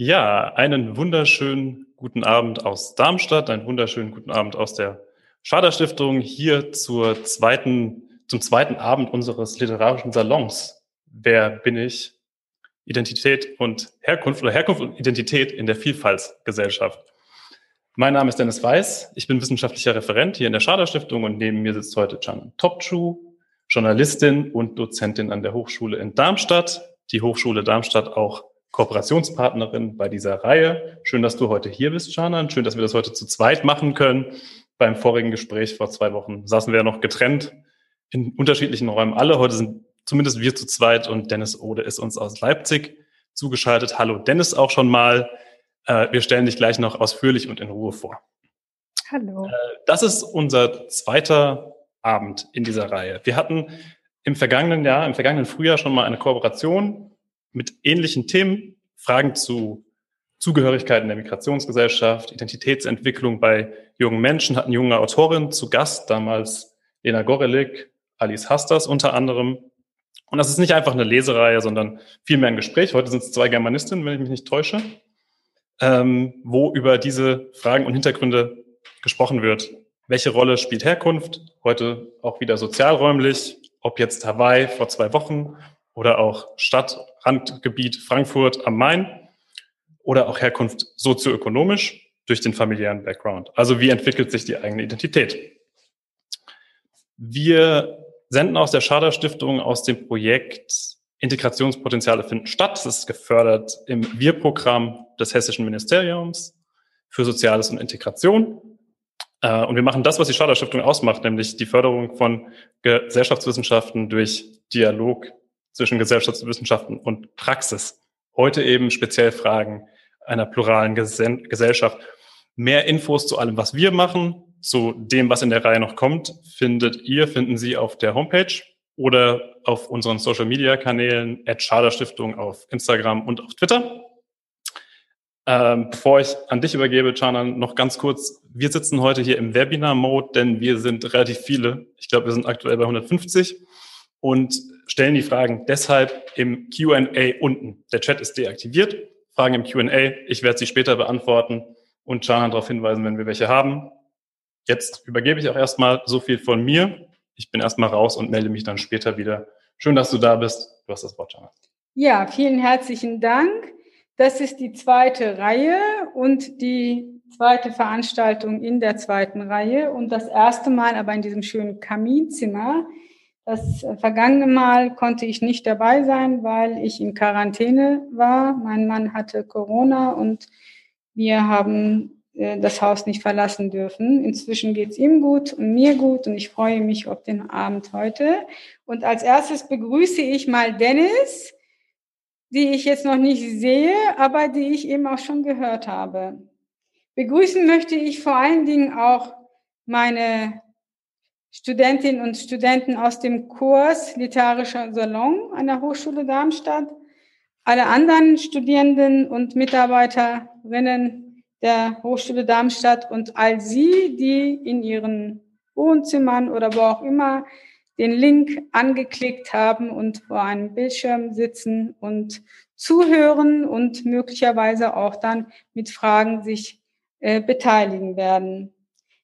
Ja, einen wunderschönen guten Abend aus Darmstadt, einen wunderschönen guten Abend aus der Schader Stiftung hier zur zweiten, zum zweiten Abend unseres literarischen Salons. Wer bin ich? Identität und Herkunft oder Herkunft und Identität in der Vielfaltsgesellschaft. Mein Name ist Dennis Weiß. Ich bin wissenschaftlicher Referent hier in der Schader Stiftung und neben mir sitzt heute Canan Topchu, Journalistin und Dozentin an der Hochschule in Darmstadt. Die Hochschule Darmstadt auch Kooperationspartnerin bei dieser Reihe. Schön, dass du heute hier bist, Canan. Schön, dass wir das heute zu zweit machen können. Beim vorigen Gespräch vor zwei Wochen saßen wir ja noch getrennt in unterschiedlichen Räumen alle. Heute sind zumindest wir zu zweit und Dennis Ode ist uns aus Leipzig zugeschaltet. Hallo Dennis auch schon mal. Äh, wir stellen dich gleich noch ausführlich und in Ruhe vor. Hallo. Äh, das ist unser zweiter Abend in dieser Reihe. Wir hatten im vergangenen Jahr, im vergangenen Frühjahr schon mal eine Kooperation mit ähnlichen Themen, Fragen zu Zugehörigkeit in der Migrationsgesellschaft, Identitätsentwicklung bei jungen Menschen, hatten junge Autorinnen zu Gast, damals Lena Gorelik, Alice Hastas unter anderem. Und das ist nicht einfach eine Lesereihe, sondern vielmehr ein Gespräch. Heute sind es zwei Germanistinnen, wenn ich mich nicht täusche, ähm, wo über diese Fragen und Hintergründe gesprochen wird. Welche Rolle spielt Herkunft? Heute auch wieder sozialräumlich, ob jetzt Hawaii vor zwei Wochen oder auch Stadtrandgebiet Frankfurt am Main oder auch Herkunft sozioökonomisch durch den familiären Background. Also wie entwickelt sich die eigene Identität? Wir senden aus der Schader Stiftung aus dem Projekt Integrationspotenziale finden statt. Das ist gefördert im Wir-Programm des Hessischen Ministeriums für Soziales und Integration. Äh, und wir machen das, was die Schader Stiftung ausmacht, nämlich die Förderung von Gesellschaftswissenschaften durch Dialog zwischen Gesellschaftswissenschaften und Praxis. Heute eben speziell Fragen einer pluralen Gesellschaft. Mehr Infos zu allem, was wir machen, zu dem, was in der Reihe noch kommt, findet ihr, finden Sie auf der Homepage oder auf unseren Social Media Kanälen, at Stiftung auf Instagram und auf Twitter. Ähm, bevor ich an dich übergebe, Chanan, noch ganz kurz. Wir sitzen heute hier im Webinar-Mode, denn wir sind relativ viele. Ich glaube, wir sind aktuell bei 150 und stellen die Fragen deshalb im Q&A unten. Der Chat ist deaktiviert. Fragen im Q&A. Ich werde sie später beantworten und Chanan darauf hinweisen, wenn wir welche haben. Jetzt übergebe ich auch erstmal so viel von mir. Ich bin erstmal raus und melde mich dann später wieder. Schön, dass du da bist. Du hast das Wort, Chanan. Ja, vielen herzlichen Dank. Das ist die zweite Reihe und die zweite Veranstaltung in der zweiten Reihe und das erste Mal aber in diesem schönen Kaminzimmer das vergangene Mal konnte ich nicht dabei sein, weil ich in Quarantäne war. Mein Mann hatte Corona und wir haben äh, das Haus nicht verlassen dürfen. Inzwischen geht es ihm gut und mir gut und ich freue mich auf den Abend heute. Und als erstes begrüße ich mal Dennis, die ich jetzt noch nicht sehe, aber die ich eben auch schon gehört habe. Begrüßen möchte ich vor allen Dingen auch meine Studentinnen und Studenten aus dem Kurs Literarischer Salon an der Hochschule Darmstadt, alle anderen Studierenden und Mitarbeiterinnen der Hochschule Darmstadt und all Sie, die in Ihren Wohnzimmern oder wo auch immer den Link angeklickt haben und vor einem Bildschirm sitzen und zuhören und möglicherweise auch dann mit Fragen sich äh, beteiligen werden.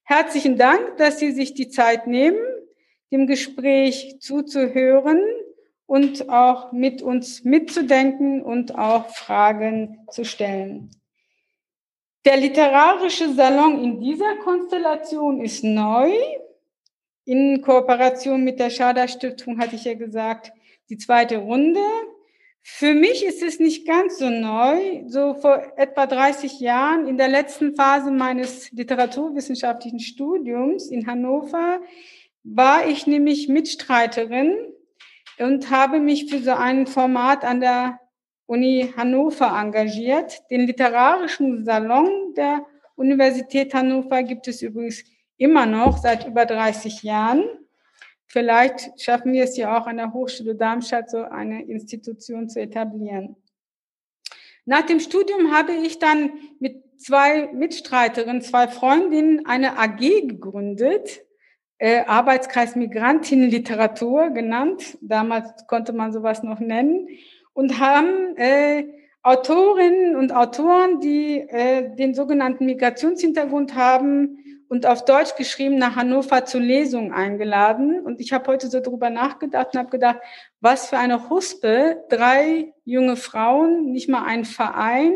Herzlichen Dank, dass Sie sich die Zeit nehmen, dem Gespräch zuzuhören und auch mit uns mitzudenken und auch Fragen zu stellen. Der literarische Salon in dieser Konstellation ist neu. In Kooperation mit der Schader Stiftung hatte ich ja gesagt, die zweite Runde. Für mich ist es nicht ganz so neu. So vor etwa 30 Jahren, in der letzten Phase meines literaturwissenschaftlichen Studiums in Hannover, war ich nämlich Mitstreiterin und habe mich für so ein Format an der Uni Hannover engagiert. Den literarischen Salon der Universität Hannover gibt es übrigens immer noch seit über 30 Jahren. Vielleicht schaffen wir es ja auch an der Hochschule Darmstadt, so eine Institution zu etablieren. Nach dem Studium habe ich dann mit zwei Mitstreiterinnen, zwei Freundinnen eine AG gegründet, äh, Arbeitskreis Migrantinnenliteratur genannt. Damals konnte man sowas noch nennen und haben äh, Autorinnen und Autoren, die äh, den sogenannten Migrationshintergrund haben und auf Deutsch geschrieben nach Hannover zur Lesung eingeladen. Und ich habe heute so drüber nachgedacht und habe gedacht, was für eine Huspe. Drei junge Frauen, nicht mal ein Verein,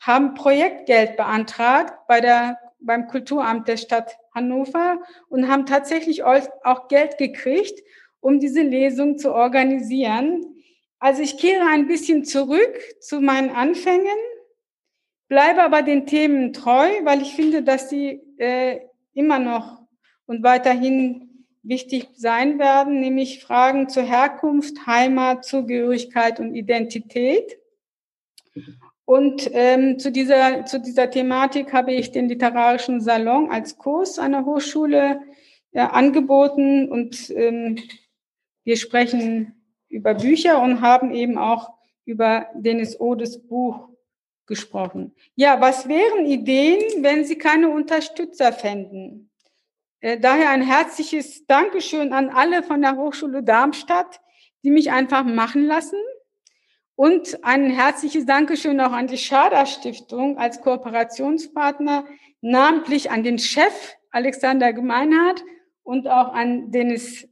haben Projektgeld beantragt bei der, beim Kulturamt der Stadt Hannover und haben tatsächlich auch Geld gekriegt, um diese Lesung zu organisieren. Also ich kehre ein bisschen zurück zu meinen Anfängen, bleibe aber den Themen treu, weil ich finde, dass sie äh, immer noch und weiterhin wichtig sein werden, nämlich Fragen zur Herkunft, Heimat, Zugehörigkeit und Identität. Und ähm, zu, dieser, zu dieser Thematik habe ich den literarischen Salon als Kurs an der Hochschule ja, angeboten und ähm, wir sprechen über Bücher und haben eben auch über Dennis Odes Buch gesprochen. Ja, was wären Ideen, wenn Sie keine Unterstützer fänden? Äh, daher ein herzliches Dankeschön an alle von der Hochschule Darmstadt, die mich einfach machen lassen. Und ein herzliches Dankeschön auch an die Schader Stiftung als Kooperationspartner, namentlich an den Chef Alexander Gemeinhardt und auch an Dennis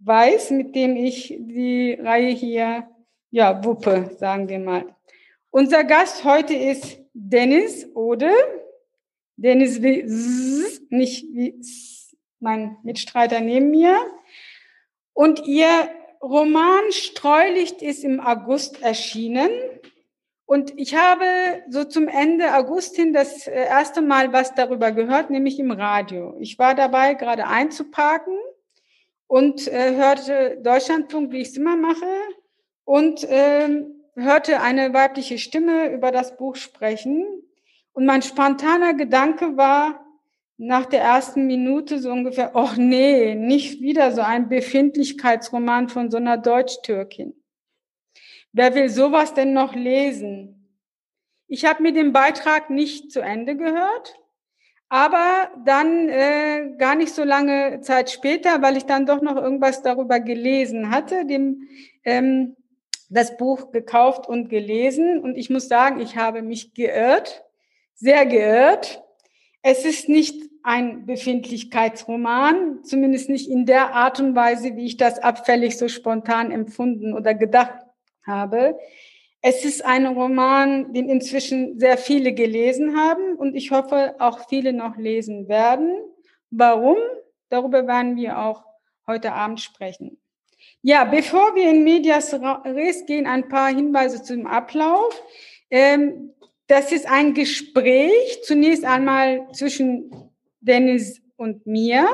Weiß, mit dem ich die Reihe hier, ja, wuppe, sagen wir mal. Unser Gast heute ist Dennis Ode. Dennis wie nicht wie mein Mitstreiter neben mir. Und ihr Roman Streulicht ist im August erschienen. Und ich habe so zum Ende August hin das äh, erste Mal was darüber gehört, nämlich im Radio. Ich war dabei, gerade einzuparken und äh, hörte Deutschlandfunk, wie ich es immer mache, und ähm, hörte eine weibliche Stimme über das Buch sprechen. Und mein spontaner Gedanke war nach der ersten Minute so ungefähr, oh nee, nicht wieder so ein Befindlichkeitsroman von so einer Deutsch-Türkin. Wer will sowas denn noch lesen? Ich habe mir den Beitrag nicht zu Ende gehört, aber dann äh, gar nicht so lange Zeit später, weil ich dann doch noch irgendwas darüber gelesen hatte, dem ähm, das Buch gekauft und gelesen und ich muss sagen, ich habe mich geirrt, sehr geirrt. Es ist nicht ein Befindlichkeitsroman, zumindest nicht in der Art und Weise, wie ich das abfällig so spontan empfunden oder gedacht habe. Es ist ein Roman, den inzwischen sehr viele gelesen haben und ich hoffe auch viele noch lesen werden. Warum? Darüber werden wir auch heute Abend sprechen. Ja, bevor wir in Medias Res gehen, ein paar Hinweise zum Ablauf. Ähm, das ist ein Gespräch, zunächst einmal zwischen Dennis und mir.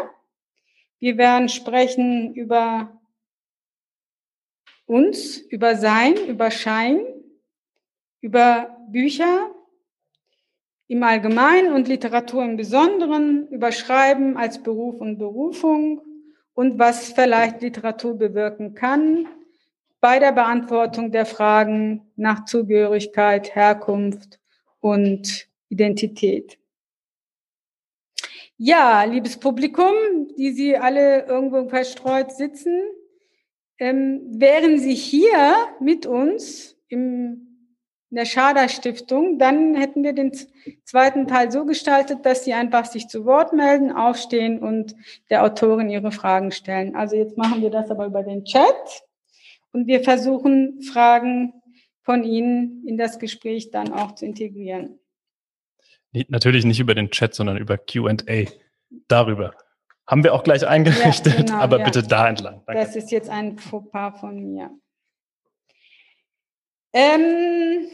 Wir werden sprechen über uns, über Sein, über Schein, über Bücher im Allgemeinen und Literatur im Besonderen, über Schreiben als Beruf und Berufung, und was vielleicht Literatur bewirken kann bei der Beantwortung der Fragen nach Zugehörigkeit, Herkunft und Identität. Ja, liebes Publikum, die Sie alle irgendwo verstreut sitzen, ähm, wären Sie hier mit uns im der Schader Stiftung, dann hätten wir den zweiten Teil so gestaltet, dass sie einfach sich zu Wort melden, aufstehen und der Autorin ihre Fragen stellen. Also jetzt machen wir das aber über den Chat und wir versuchen Fragen von Ihnen in das Gespräch dann auch zu integrieren. Natürlich nicht über den Chat, sondern über Q&A. Darüber. Haben wir auch gleich eingerichtet, ja, genau, aber ja. bitte da entlang. Danke. Das ist jetzt ein Fauxpas von mir. Ähm,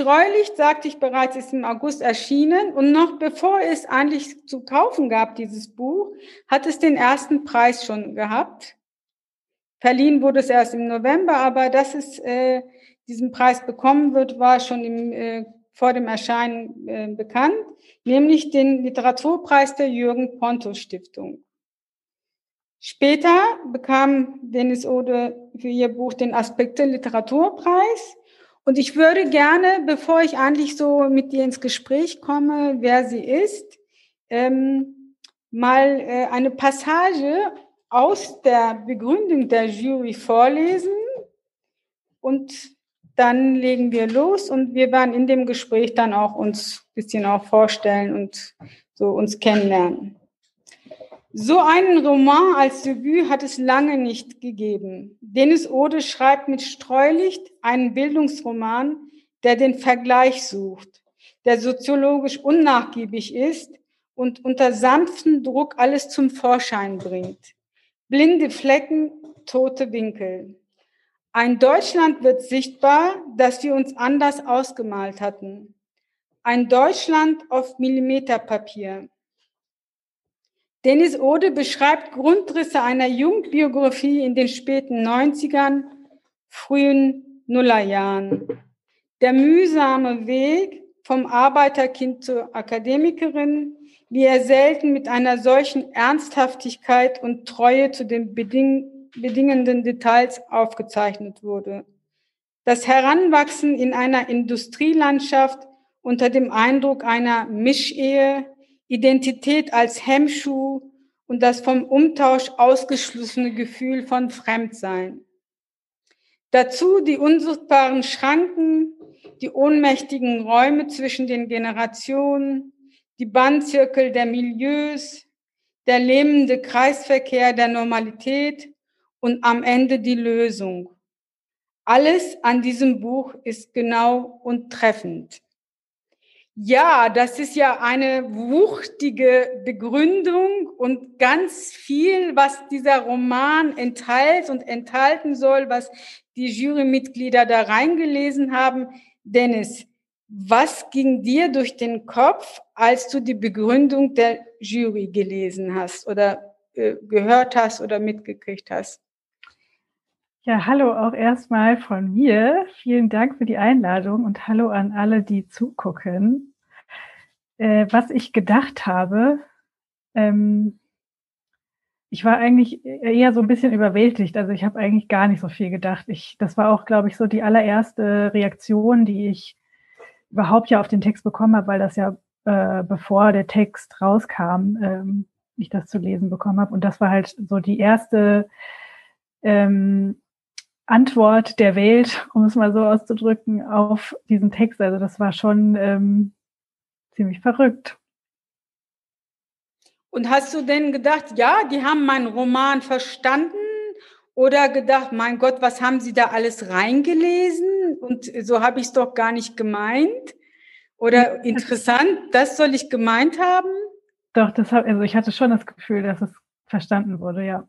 Streulicht, sagte ich bereits, ist im August erschienen und noch bevor es eigentlich zu kaufen gab, dieses Buch, hat es den ersten Preis schon gehabt. Verliehen wurde es erst im November, aber dass es äh, diesen Preis bekommen wird, war schon im, äh, vor dem Erscheinen äh, bekannt, nämlich den Literaturpreis der Jürgen Ponto Stiftung. Später bekam Dennis Ode für ihr Buch den Aspekte Literaturpreis und ich würde gerne, bevor ich eigentlich so mit dir ins Gespräch komme, wer sie ist, ähm, mal äh, eine Passage aus der Begründung der Jury vorlesen. und dann legen wir los und wir werden in dem Gespräch dann auch uns ein bisschen auch vorstellen und so uns kennenlernen. So einen Roman als Debüt hat es lange nicht gegeben. Dennis Ode schreibt mit Streulicht einen Bildungsroman, der den Vergleich sucht, der soziologisch unnachgiebig ist und unter sanftem Druck alles zum Vorschein bringt. Blinde Flecken, tote Winkel. Ein Deutschland wird sichtbar, das wir uns anders ausgemalt hatten. Ein Deutschland auf Millimeterpapier. Dennis Ode beschreibt Grundrisse einer Jugendbiografie in den späten 90ern, frühen Nullerjahren. Der mühsame Weg vom Arbeiterkind zur Akademikerin, wie er selten mit einer solchen Ernsthaftigkeit und Treue zu den beding bedingenden Details aufgezeichnet wurde. Das Heranwachsen in einer Industrielandschaft unter dem Eindruck einer Mischehe, Identität als Hemmschuh und das vom Umtausch ausgeschlossene Gefühl von Fremdsein. Dazu die unsichtbaren Schranken, die ohnmächtigen Räume zwischen den Generationen, die Bandzirkel der Milieus, der lähmende Kreisverkehr der Normalität und am Ende die Lösung. Alles an diesem Buch ist genau und treffend. Ja, das ist ja eine wuchtige Begründung und ganz viel, was dieser Roman enthält und enthalten soll, was die Jurymitglieder da reingelesen haben. Dennis, was ging dir durch den Kopf, als du die Begründung der Jury gelesen hast oder äh, gehört hast oder mitgekriegt hast? Ja, hallo auch erstmal von mir. Vielen Dank für die Einladung und hallo an alle, die zugucken äh, was ich gedacht habe, ähm, ich war eigentlich eher so ein bisschen überwältigt. Also ich habe eigentlich gar nicht so viel gedacht. Ich, das war auch, glaube ich, so die allererste Reaktion, die ich überhaupt ja auf den Text bekommen habe, weil das ja äh, bevor der Text rauskam, ähm, ich das zu lesen bekommen habe. Und das war halt so die erste ähm, Antwort der Welt, um es mal so auszudrücken, auf diesen Text. Also das war schon ähm, ziemlich verrückt. Und hast du denn gedacht, ja, die haben meinen Roman verstanden oder gedacht, mein Gott, was haben sie da alles reingelesen und so habe ich es doch gar nicht gemeint? Oder interessant, das soll ich gemeint haben? Doch, das hab, also ich hatte schon das Gefühl, dass es verstanden wurde, ja.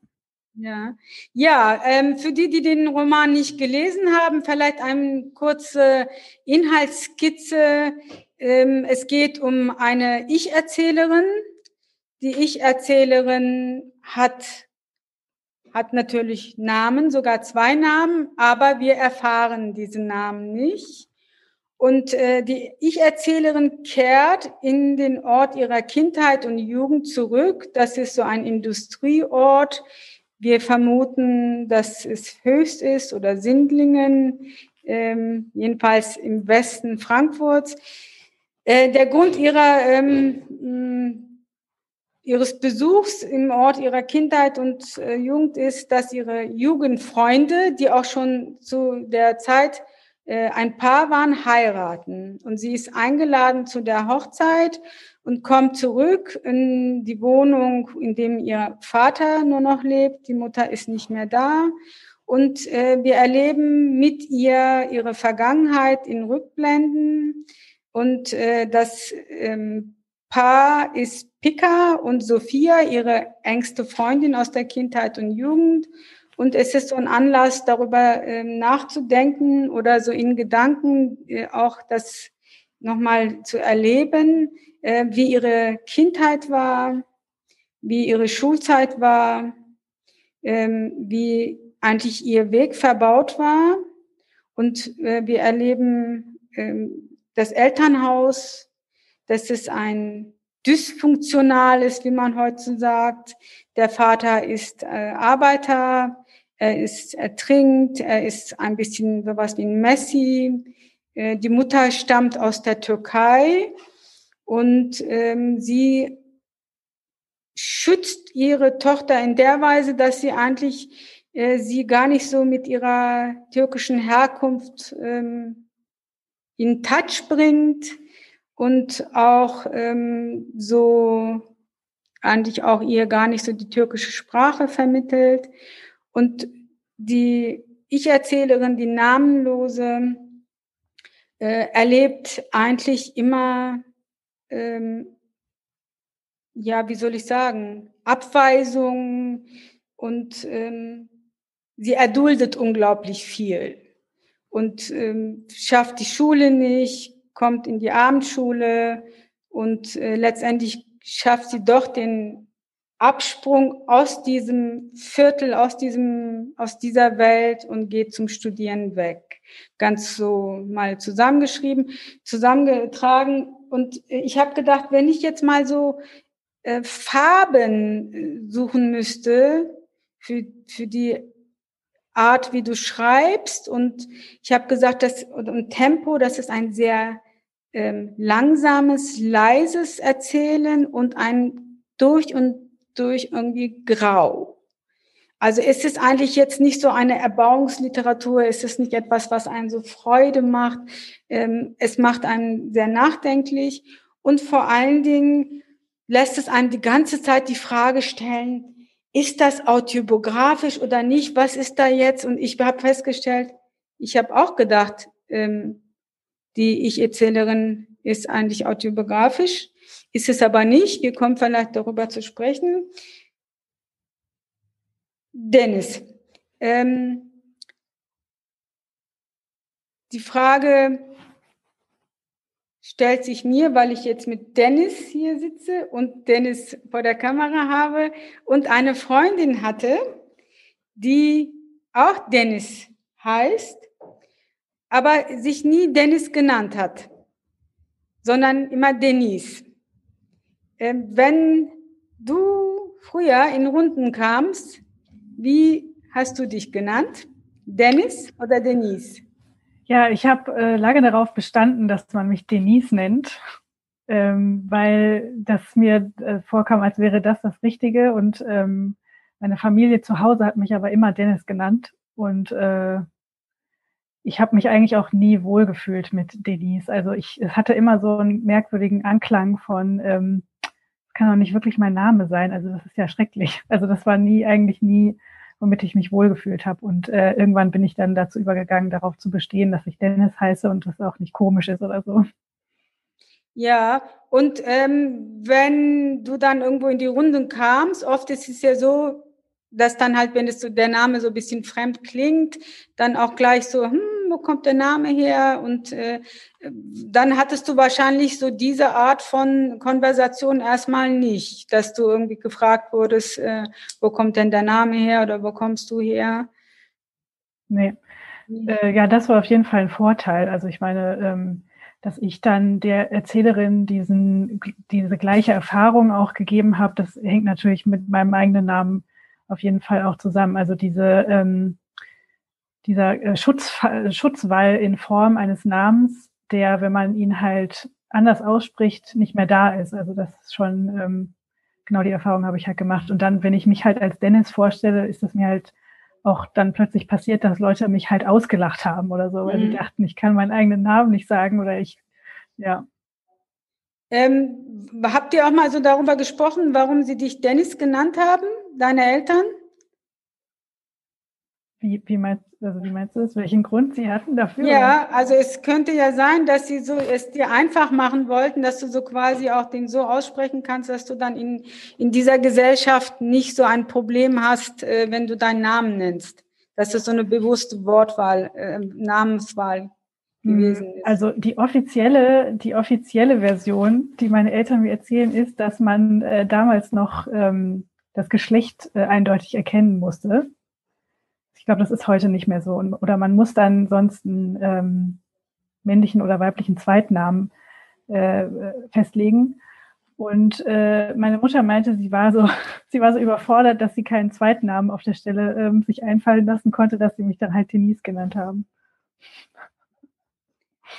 Ja, ja ähm, für die, die den Roman nicht gelesen haben, vielleicht eine kurze Inhaltsskizze. Ähm, es geht um eine Ich-Erzählerin. Die Ich-Erzählerin hat, hat natürlich Namen, sogar zwei Namen, aber wir erfahren diese Namen nicht. Und äh, die Ich-Erzählerin kehrt in den Ort ihrer Kindheit und Jugend zurück. Das ist so ein Industrieort. Wir vermuten, dass es Höchst ist oder Sindlingen, ähm, jedenfalls im Westen Frankfurts. Äh, der Grund ihrer, ähm, ihres Besuchs im Ort ihrer Kindheit und äh, Jugend ist, dass ihre Jugendfreunde, die auch schon zu der Zeit äh, ein Paar waren, heiraten. Und sie ist eingeladen zu der Hochzeit und kommt zurück in die Wohnung, in dem ihr Vater nur noch lebt. Die Mutter ist nicht mehr da. Und äh, wir erleben mit ihr ihre Vergangenheit in Rückblenden. Und äh, das ähm, Paar ist Pika und Sophia, ihre engste Freundin aus der Kindheit und Jugend. Und es ist so ein Anlass, darüber ähm, nachzudenken oder so in Gedanken äh, auch das nochmal zu erleben, äh, wie ihre Kindheit war, wie ihre Schulzeit war, ähm, wie eigentlich ihr Weg verbaut war. Und äh, wir erleben ähm, das Elternhaus, das ist ein dysfunktionales, wie man heute sagt. Der Vater ist äh, Arbeiter, er ist ertrinkt, er ist ein bisschen sowas wie ein Messi. Äh, die Mutter stammt aus der Türkei und ähm, sie schützt ihre Tochter in der Weise, dass sie eigentlich äh, sie gar nicht so mit ihrer türkischen Herkunft ähm, in Touch bringt und auch ähm, so eigentlich auch ihr gar nicht so die türkische Sprache vermittelt. Und die Ich-Erzählerin, die Namenlose, äh, erlebt eigentlich immer, ähm, ja, wie soll ich sagen, Abweisung und ähm, sie erduldet unglaublich viel und ähm, schafft die Schule nicht, kommt in die Abendschule und äh, letztendlich schafft sie doch den Absprung aus diesem Viertel, aus diesem, aus dieser Welt und geht zum Studieren weg. Ganz so mal zusammengeschrieben, zusammengetragen. Und ich habe gedacht, wenn ich jetzt mal so äh, Farben äh, suchen müsste für, für die Art, wie du schreibst. Und ich habe gesagt, dass und Tempo, das ist ein sehr ähm, langsames, leises Erzählen und ein durch und durch irgendwie grau. Also ist es eigentlich jetzt nicht so eine Erbauungsliteratur, ist es nicht etwas, was einen so Freude macht. Ähm, es macht einen sehr nachdenklich und vor allen Dingen lässt es einem die ganze Zeit die Frage stellen, ist das autobiografisch oder nicht? Was ist da jetzt? Und ich habe festgestellt, ich habe auch gedacht, ähm, die Ich-Erzählerin ist eigentlich autobiografisch. Ist es aber nicht. Wir kommen vielleicht darüber zu sprechen. Dennis, ähm, die Frage stellt sich mir, weil ich jetzt mit Dennis hier sitze und Dennis vor der Kamera habe und eine Freundin hatte, die auch Dennis heißt, aber sich nie Dennis genannt hat, sondern immer Denise. Ähm, wenn du früher in Runden kamst, wie hast du dich genannt? Dennis oder Denise? Ja, ich habe äh, lange darauf bestanden, dass man mich Denise nennt, ähm, weil das mir äh, vorkam, als wäre das das Richtige. Und ähm, meine Familie zu Hause hat mich aber immer Dennis genannt. Und äh, ich habe mich eigentlich auch nie wohlgefühlt mit Denise. Also ich hatte immer so einen merkwürdigen Anklang von ähm, kann doch nicht wirklich mein Name sein. Also das ist ja schrecklich. Also das war nie, eigentlich nie, womit ich mich wohlgefühlt habe. Und äh, irgendwann bin ich dann dazu übergegangen, darauf zu bestehen, dass ich Dennis heiße und das auch nicht komisch ist oder so. Ja, und ähm, wenn du dann irgendwo in die Runden kamst, oft ist es ja so, dass dann halt, wenn es so der Name so ein bisschen fremd klingt, dann auch gleich so, hm, wo kommt der Name her? Und äh, dann hattest du wahrscheinlich so diese Art von Konversation erstmal nicht, dass du irgendwie gefragt wurdest, äh, wo kommt denn der Name her oder wo kommst du her? Nee. Äh, ja, das war auf jeden Fall ein Vorteil. Also ich meine, ähm, dass ich dann der Erzählerin diesen, diese gleiche Erfahrung auch gegeben habe, das hängt natürlich mit meinem eigenen Namen auf jeden Fall auch zusammen. Also diese ähm, dieser äh, Schutz, Schutzwall in Form eines Namens, der, wenn man ihn halt anders ausspricht, nicht mehr da ist. Also das ist schon ähm, genau die Erfahrung habe ich halt gemacht. Und dann, wenn ich mich halt als Dennis vorstelle, ist es mir halt auch dann plötzlich passiert, dass Leute mich halt ausgelacht haben oder so, weil mhm. sie dachten, ich kann meinen eigenen Namen nicht sagen oder ich, ja. Ähm, habt ihr auch mal so darüber gesprochen, warum sie dich Dennis genannt haben, deine Eltern? Wie, wie, meinst, also wie meinst du das? Welchen Grund sie hatten dafür? Ja, also es könnte ja sein, dass sie so es dir einfach machen wollten, dass du so quasi auch den so aussprechen kannst, dass du dann in, in dieser Gesellschaft nicht so ein Problem hast, äh, wenn du deinen Namen nennst. Dass es so eine bewusste Wortwahl, äh, Namenswahl gewesen ist. Also die offizielle, die offizielle Version, die meine Eltern mir erzählen, ist, dass man äh, damals noch ähm, das Geschlecht äh, eindeutig erkennen musste. Ich glaube, das ist heute nicht mehr so. Oder man muss dann sonst einen ähm, männlichen oder weiblichen Zweitnamen äh, festlegen. Und äh, meine Mutter meinte, sie war so, sie war so überfordert, dass sie keinen Zweitnamen auf der Stelle ähm, sich einfallen lassen konnte, dass sie mich dann halt Denise genannt haben.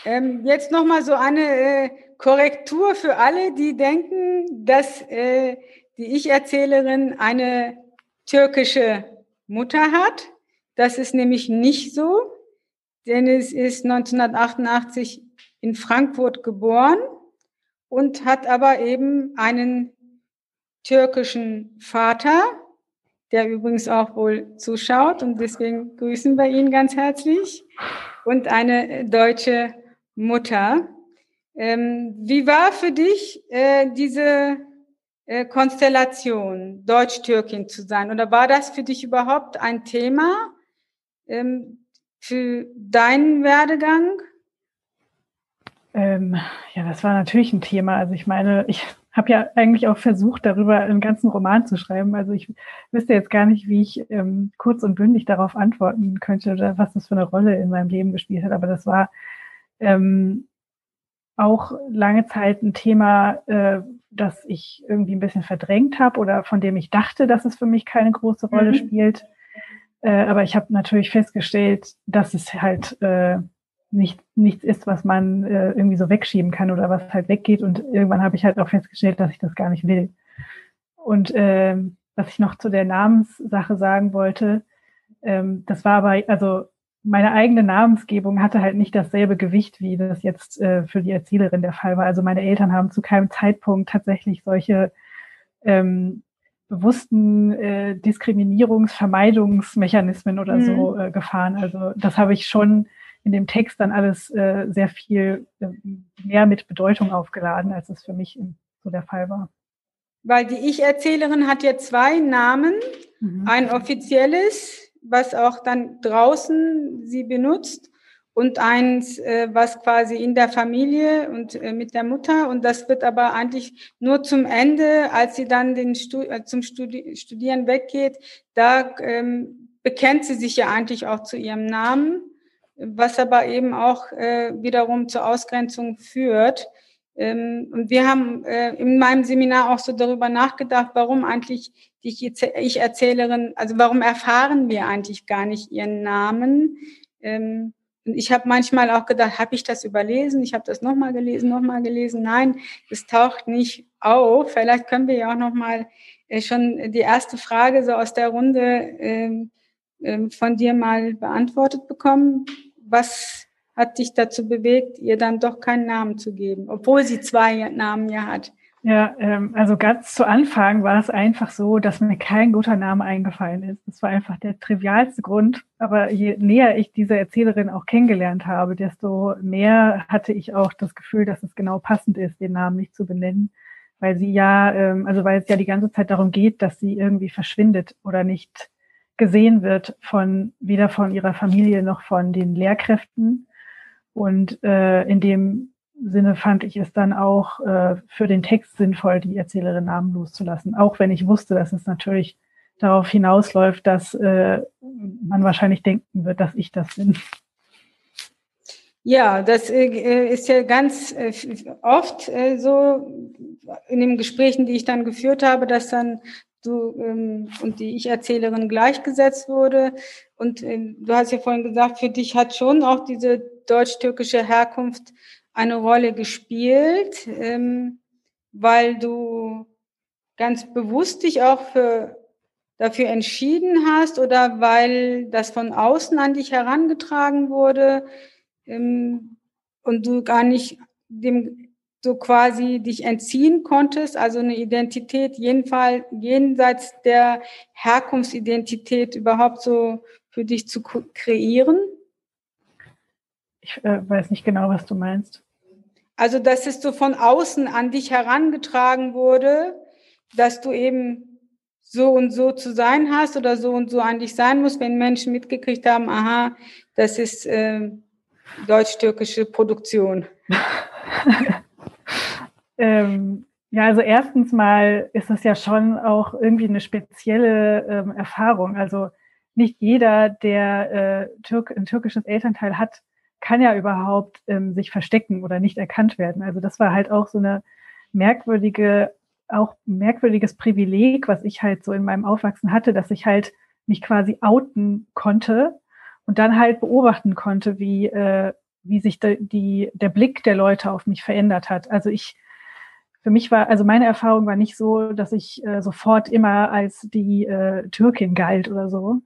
Ähm, jetzt nochmal so eine äh, Korrektur für alle, die denken, dass äh, die Ich-Erzählerin eine türkische Mutter hat. Das ist nämlich nicht so. Dennis ist 1988 in Frankfurt geboren und hat aber eben einen türkischen Vater, der übrigens auch wohl zuschaut und deswegen grüßen wir ihn ganz herzlich und eine deutsche Mutter. Ähm, wie war für dich äh, diese äh, Konstellation, Deutsch-Türkin zu sein? Oder war das für dich überhaupt ein Thema ähm, für deinen Werdegang? Ähm, ja, das war natürlich ein Thema. Also ich meine, ich habe ja eigentlich auch versucht, darüber einen ganzen Roman zu schreiben. Also ich wüsste jetzt gar nicht, wie ich ähm, kurz und bündig darauf antworten könnte oder was das für eine Rolle in meinem Leben gespielt hat. Aber das war ähm, auch lange Zeit ein Thema, äh, das ich irgendwie ein bisschen verdrängt habe oder von dem ich dachte, dass es für mich keine große Rolle mhm. spielt. Äh, aber ich habe natürlich festgestellt, dass es halt äh, nicht, nichts ist, was man äh, irgendwie so wegschieben kann oder was halt weggeht. Und irgendwann habe ich halt auch festgestellt, dass ich das gar nicht will. Und äh, was ich noch zu der Namenssache sagen wollte, ähm, das war aber, also meine eigene Namensgebung hatte halt nicht dasselbe Gewicht, wie das jetzt äh, für die Erzählerin der Fall war. Also meine Eltern haben zu keinem Zeitpunkt tatsächlich solche ähm, bewussten äh, Diskriminierungsvermeidungsmechanismen oder mhm. so äh, gefahren. Also das habe ich schon in dem Text dann alles äh, sehr viel äh, mehr mit Bedeutung aufgeladen, als es für mich so der Fall war. Weil die Ich-Erzählerin hat ja zwei Namen. Mhm. Ein offizielles, was auch dann draußen sie benutzt und eins, äh, was quasi in der Familie und äh, mit der Mutter. Und das wird aber eigentlich nur zum Ende, als sie dann den Stu äh, zum Studi Studieren weggeht, da ähm, bekennt sie sich ja eigentlich auch zu ihrem Namen was aber eben auch äh, wiederum zur Ausgrenzung führt. Ähm, und wir haben äh, in meinem Seminar auch so darüber nachgedacht, warum eigentlich die Ich-Erzählerin, also warum erfahren wir eigentlich gar nicht ihren Namen? Ähm, und ich habe manchmal auch gedacht, habe ich das überlesen? Ich habe das nochmal gelesen, nochmal gelesen. Nein, es taucht nicht auf. Vielleicht können wir ja auch nochmal äh, schon die erste Frage so aus der Runde äh, äh, von dir mal beantwortet bekommen was hat dich dazu bewegt, ihr dann doch keinen Namen zu geben, obwohl sie zwei Namen ja hat? Ja, ähm, also ganz zu Anfang war es einfach so, dass mir kein guter Name eingefallen ist. Das war einfach der trivialste Grund. Aber je näher ich diese Erzählerin auch kennengelernt habe, desto mehr hatte ich auch das Gefühl, dass es genau passend ist, den Namen nicht zu benennen. Weil sie ja, ähm, also weil es ja die ganze Zeit darum geht, dass sie irgendwie verschwindet oder nicht gesehen wird von weder von ihrer Familie noch von den Lehrkräften. Und äh, in dem Sinne fand ich es dann auch äh, für den Text sinnvoll, die Erzählerin namenlos zu lassen. Auch wenn ich wusste, dass es natürlich darauf hinausläuft, dass äh, man wahrscheinlich denken wird, dass ich das bin. Ja, das äh, ist ja ganz äh, oft äh, so in den Gesprächen, die ich dann geführt habe, dass dann du ähm, und die Ich-Erzählerin gleichgesetzt wurde. Und ähm, du hast ja vorhin gesagt, für dich hat schon auch diese deutsch-türkische Herkunft eine Rolle gespielt, ähm, weil du ganz bewusst dich auch für, dafür entschieden hast oder weil das von außen an dich herangetragen wurde ähm, und du gar nicht dem so quasi dich entziehen konntest, also eine Identität jedenfalls jenseits der Herkunftsidentität überhaupt so für dich zu kreieren? Ich äh, weiß nicht genau, was du meinst. Also, dass es so von außen an dich herangetragen wurde, dass du eben so und so zu sein hast oder so und so an dich sein musst, wenn Menschen mitgekriegt haben, aha, das ist äh, deutsch-türkische Produktion. Ähm, ja, also erstens mal ist das ja schon auch irgendwie eine spezielle ähm, Erfahrung. Also nicht jeder, der äh, Türk ein türkisches Elternteil hat, kann ja überhaupt ähm, sich verstecken oder nicht erkannt werden. Also das war halt auch so eine merkwürdige, auch merkwürdiges Privileg, was ich halt so in meinem Aufwachsen hatte, dass ich halt mich quasi outen konnte und dann halt beobachten konnte, wie, äh, wie sich de, die, der Blick der Leute auf mich verändert hat. Also ich für mich war, also meine Erfahrung war nicht so, dass ich äh, sofort immer als die äh, Türkin galt oder so.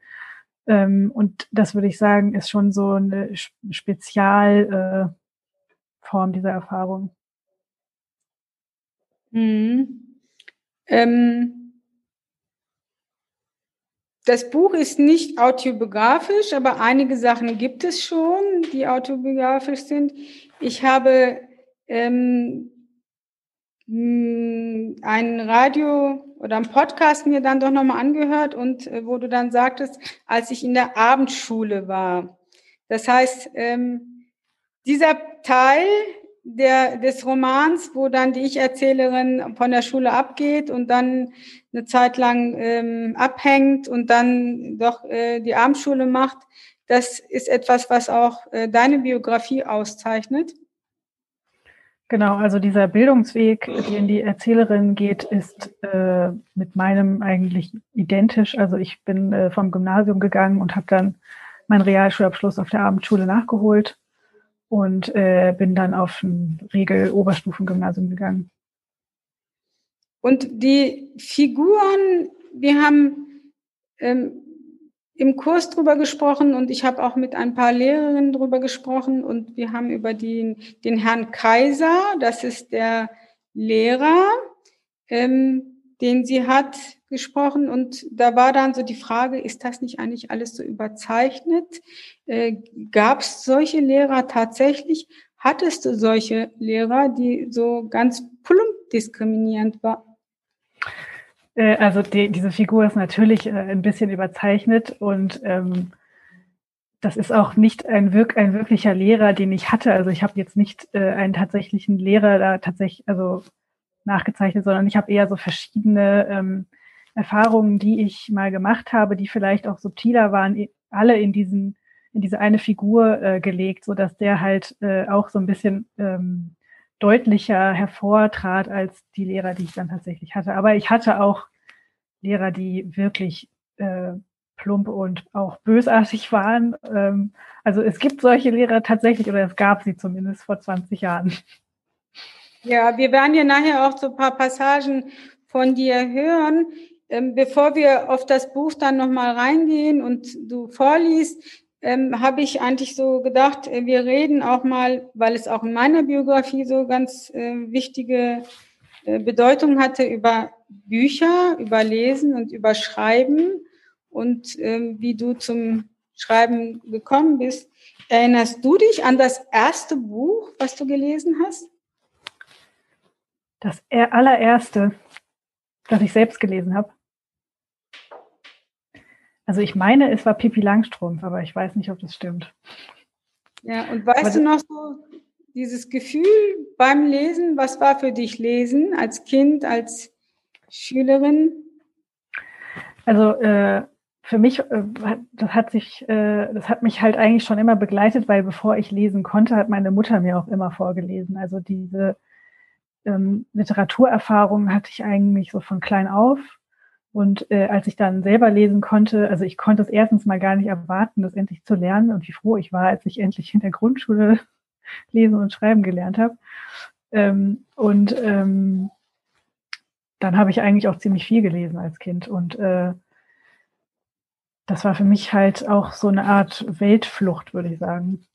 Ähm, und das würde ich sagen, ist schon so eine Spezialform äh, dieser Erfahrung. Mhm. Ähm, das Buch ist nicht autobiografisch, aber einige Sachen gibt es schon, die autobiografisch sind. Ich habe ähm, hm, ein Radio oder ein Podcast mir dann doch nochmal angehört und äh, wo du dann sagtest, als ich in der Abendschule war. Das heißt, ähm, dieser Teil der, des Romans, wo dann die Ich-Erzählerin von der Schule abgeht und dann eine Zeit lang ähm, abhängt und dann doch äh, die Abendschule macht, das ist etwas, was auch äh, deine Biografie auszeichnet. Genau, also dieser Bildungsweg, den die Erzählerin geht, ist äh, mit meinem eigentlich identisch. Also ich bin äh, vom Gymnasium gegangen und habe dann meinen Realschulabschluss auf der Abendschule nachgeholt und äh, bin dann auf ein Regel-Oberstufengymnasium gegangen. Und die Figuren, wir haben ähm, im Kurs drüber gesprochen und ich habe auch mit ein paar Lehrerinnen drüber gesprochen und wir haben über den, den Herrn Kaiser, das ist der Lehrer, ähm, den sie hat, gesprochen und da war dann so die Frage, ist das nicht eigentlich alles so überzeichnet? Äh, Gab es solche Lehrer tatsächlich? Hattest du solche Lehrer, die so ganz plump diskriminierend waren? Äh, also die, diese Figur ist natürlich äh, ein bisschen überzeichnet und ähm, das ist auch nicht ein, wirk ein wirklicher Lehrer, den ich hatte. Also ich habe jetzt nicht äh, einen tatsächlichen Lehrer da tatsächlich also nachgezeichnet, sondern ich habe eher so verschiedene ähm, Erfahrungen, die ich mal gemacht habe, die vielleicht auch subtiler waren, alle in diesen in diese eine Figur äh, gelegt, so dass der halt äh, auch so ein bisschen ähm, deutlicher hervortrat als die Lehrer, die ich dann tatsächlich hatte. Aber ich hatte auch Lehrer, die wirklich äh, plump und auch bösartig waren. Ähm, also es gibt solche Lehrer tatsächlich, oder es gab sie zumindest vor 20 Jahren. Ja, wir werden ja nachher auch so ein paar Passagen von dir hören. Ähm, bevor wir auf das Buch dann nochmal reingehen und du vorliest, ähm, habe ich eigentlich so gedacht, äh, wir reden auch mal, weil es auch in meiner Biografie so ganz äh, wichtige äh, Bedeutung hatte, über Bücher, über Lesen und über Schreiben und ähm, wie du zum Schreiben gekommen bist. Erinnerst du dich an das erste Buch, was du gelesen hast? Das allererste, das ich selbst gelesen habe. Also ich meine, es war Pippi Langstrumpf, aber ich weiß nicht, ob das stimmt. Ja, und weißt aber du noch so dieses Gefühl beim Lesen, was war für dich Lesen als Kind, als Schülerin? Also äh, für mich, äh, das hat sich, äh, das hat mich halt eigentlich schon immer begleitet, weil bevor ich lesen konnte, hat meine Mutter mir auch immer vorgelesen. Also diese ähm, Literaturerfahrung hatte ich eigentlich so von klein auf. Und äh, als ich dann selber lesen konnte, also ich konnte es erstens mal gar nicht erwarten, das endlich zu lernen und wie froh ich war, als ich endlich in der Grundschule lesen und schreiben gelernt habe. Ähm, und ähm, dann habe ich eigentlich auch ziemlich viel gelesen als Kind. Und äh, das war für mich halt auch so eine Art Weltflucht, würde ich sagen.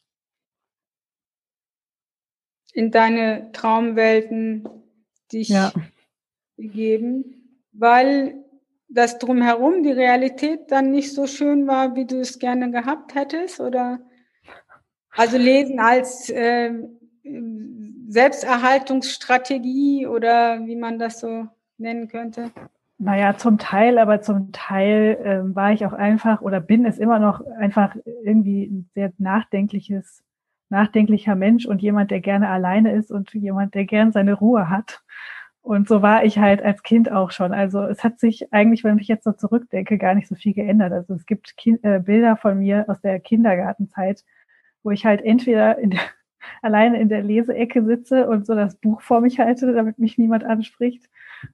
In deine Traumwelten dich ja. begeben, weil das drumherum, die Realität dann nicht so schön war, wie du es gerne gehabt hättest? Oder also lesen als äh, Selbsterhaltungsstrategie oder wie man das so nennen könnte? Naja, zum Teil, aber zum Teil äh, war ich auch einfach oder bin es immer noch einfach irgendwie ein sehr nachdenkliches, nachdenklicher Mensch und jemand, der gerne alleine ist und jemand, der gern seine Ruhe hat. Und so war ich halt als Kind auch schon. Also es hat sich eigentlich, wenn ich jetzt so zurückdenke, gar nicht so viel geändert. Also es gibt kind, äh, Bilder von mir aus der Kindergartenzeit, wo ich halt entweder in der, alleine in der Leseecke sitze und so das Buch vor mich halte, damit mich niemand anspricht,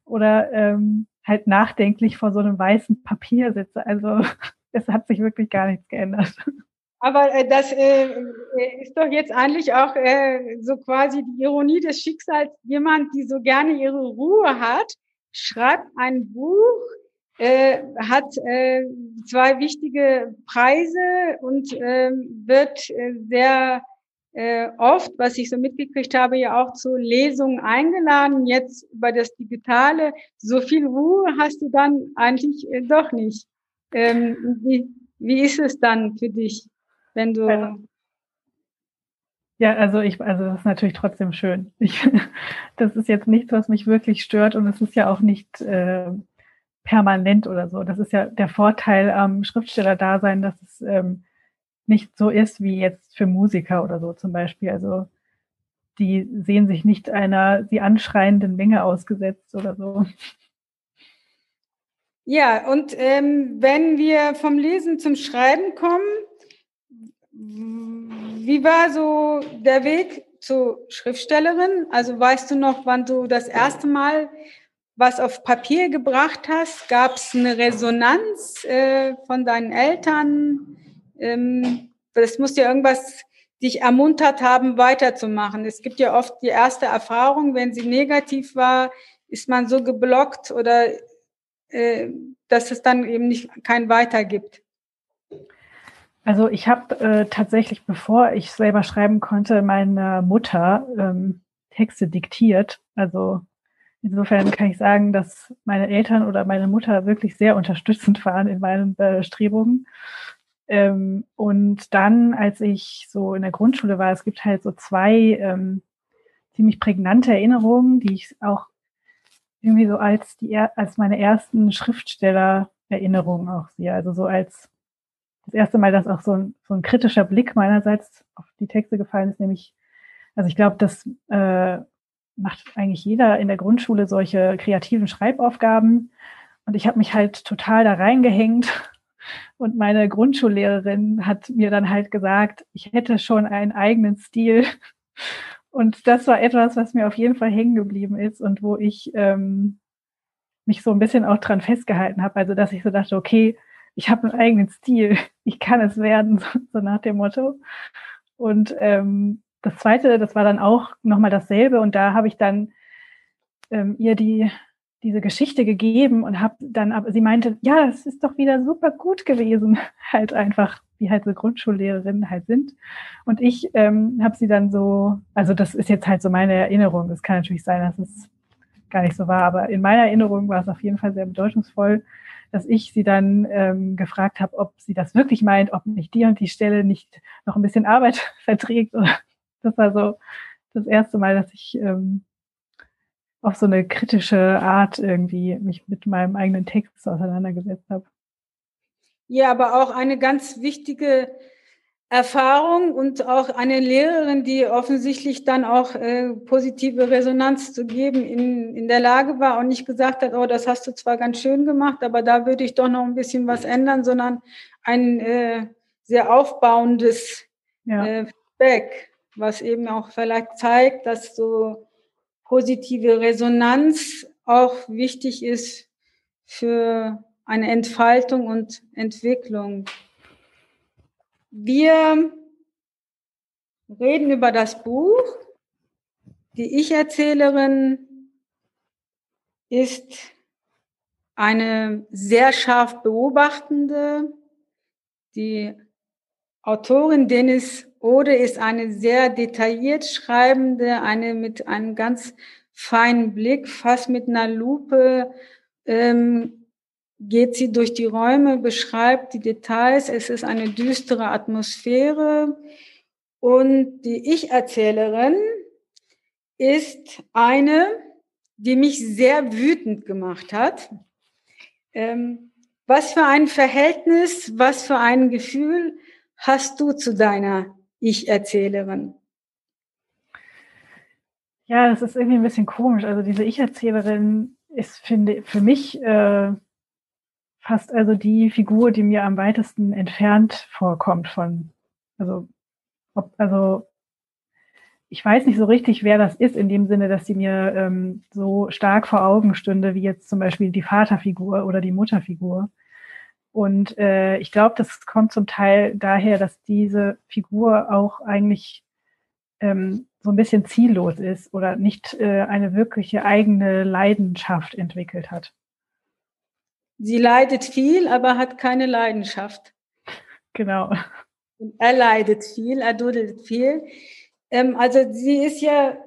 oder ähm, halt nachdenklich vor so einem weißen Papier sitze. Also es hat sich wirklich gar nichts geändert. Aber äh, das äh, äh, ist doch jetzt eigentlich auch äh, so quasi die Ironie des Schicksals. Jemand, die so gerne ihre Ruhe hat, schreibt ein Buch, äh, hat äh, zwei wichtige Preise und äh, wird äh, sehr äh, oft, was ich so mitgekriegt habe, ja auch zu Lesungen eingeladen. Jetzt über das Digitale. So viel Ruhe hast du dann eigentlich äh, doch nicht. Ähm, wie, wie ist es dann für dich? Wenn du. Also, ja, also ich, also das ist natürlich trotzdem schön. Ich, das ist jetzt nichts, was mich wirklich stört und es ist ja auch nicht äh, permanent oder so. Das ist ja der Vorteil am Schriftsteller-Dasein, dass es ähm, nicht so ist wie jetzt für Musiker oder so zum Beispiel. Also die sehen sich nicht einer sie anschreienden Menge ausgesetzt oder so. Ja, und ähm, wenn wir vom Lesen zum Schreiben kommen, wie war so der Weg zur Schriftstellerin? Also weißt du noch, wann du das erste Mal was auf Papier gebracht hast? Gab es eine Resonanz äh, von deinen Eltern? Ähm, das muss ja irgendwas dich ermuntert haben, weiterzumachen. Es gibt ja oft die erste Erfahrung, wenn sie negativ war, ist man so geblockt oder äh, dass es dann eben nicht kein Weiter gibt. Also ich habe äh, tatsächlich, bevor ich selber schreiben konnte, meiner Mutter ähm, Texte diktiert. Also insofern kann ich sagen, dass meine Eltern oder meine Mutter wirklich sehr unterstützend waren in meinen Bestrebungen. Ähm, und dann, als ich so in der Grundschule war, es gibt halt so zwei ähm, ziemlich prägnante Erinnerungen, die ich auch irgendwie so als die als meine ersten Schriftsteller-Erinnerungen auch sehe. Also so als das erste Mal, dass auch so ein, so ein kritischer Blick meinerseits auf die Texte gefallen ist, nämlich, also ich glaube, das äh, macht eigentlich jeder in der Grundschule solche kreativen Schreibaufgaben. Und ich habe mich halt total da reingehängt. Und meine Grundschullehrerin hat mir dann halt gesagt, ich hätte schon einen eigenen Stil. Und das war etwas, was mir auf jeden Fall hängen geblieben ist und wo ich ähm, mich so ein bisschen auch dran festgehalten habe. Also dass ich so dachte, okay, ich habe einen eigenen Stil, ich kann es werden, so nach dem Motto. Und ähm, das Zweite, das war dann auch nochmal dasselbe und da habe ich dann ähm, ihr die diese Geschichte gegeben und habe dann, aber sie meinte, ja, das ist doch wieder super gut gewesen, halt einfach, wie halt so Grundschullehrerinnen halt sind. Und ich ähm, habe sie dann so, also das ist jetzt halt so meine Erinnerung. Es kann natürlich sein, dass es gar nicht so war, aber in meiner Erinnerung war es auf jeden Fall sehr bedeutungsvoll, dass ich sie dann ähm, gefragt habe, ob sie das wirklich meint, ob nicht die und die Stelle nicht noch ein bisschen Arbeit verträgt. Das war so das erste Mal, dass ich ähm, auf so eine kritische Art irgendwie mich mit meinem eigenen Text auseinandergesetzt habe. Ja, aber auch eine ganz wichtige Erfahrung und auch eine Lehrerin, die offensichtlich dann auch äh, positive Resonanz zu geben in, in der Lage war und nicht gesagt hat, oh, das hast du zwar ganz schön gemacht, aber da würde ich doch noch ein bisschen was ändern, sondern ein äh, sehr aufbauendes ja. äh, Feedback, was eben auch vielleicht zeigt, dass so positive Resonanz auch wichtig ist für eine Entfaltung und Entwicklung. Wir reden über das Buch. Die Ich-Erzählerin ist eine sehr scharf beobachtende. Die Autorin Dennis Ode ist eine sehr detailliert schreibende, eine mit einem ganz feinen Blick, fast mit einer Lupe ähm, geht sie durch die Räume, beschreibt die Details. Es ist eine düstere Atmosphäre. Und die Ich-Erzählerin ist eine, die mich sehr wütend gemacht hat. Ähm, was für ein Verhältnis, was für ein Gefühl hast du zu deiner Ich-Erzählerin? Ja, das ist irgendwie ein bisschen komisch. Also diese Ich-Erzählerin ist, finde für mich äh, fast also die Figur, die mir am weitesten entfernt vorkommt von, also, ob, also ich weiß nicht so richtig, wer das ist, in dem Sinne, dass sie mir ähm, so stark vor Augen stünde, wie jetzt zum Beispiel die Vaterfigur oder die Mutterfigur. Und äh, ich glaube, das kommt zum Teil daher, dass diese Figur auch eigentlich ähm, so ein bisschen ziellos ist oder nicht äh, eine wirkliche eigene Leidenschaft entwickelt hat. Sie leidet viel, aber hat keine Leidenschaft. Genau. Und er leidet viel, er dudelt viel. Ähm, also sie ist ja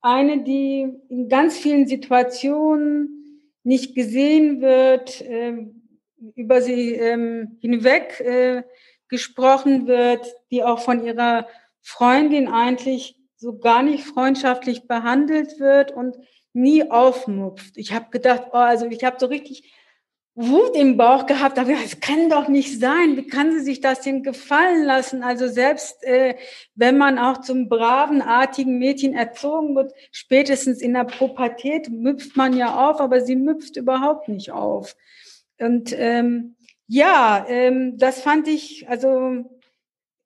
eine, die in ganz vielen Situationen nicht gesehen wird, äh, über sie ähm, hinweg äh, gesprochen wird, die auch von ihrer Freundin eigentlich so gar nicht freundschaftlich behandelt wird und nie aufmupft. Ich habe gedacht, oh, also ich habe so richtig Wut im Bauch gehabt, aber es kann doch nicht sein. Wie kann sie sich das denn gefallen lassen? Also selbst äh, wenn man auch zum braven, artigen Mädchen erzogen wird, spätestens in der Pubertät müpft man ja auf, aber sie müpft überhaupt nicht auf. Und ähm, ja, ähm, das fand ich, also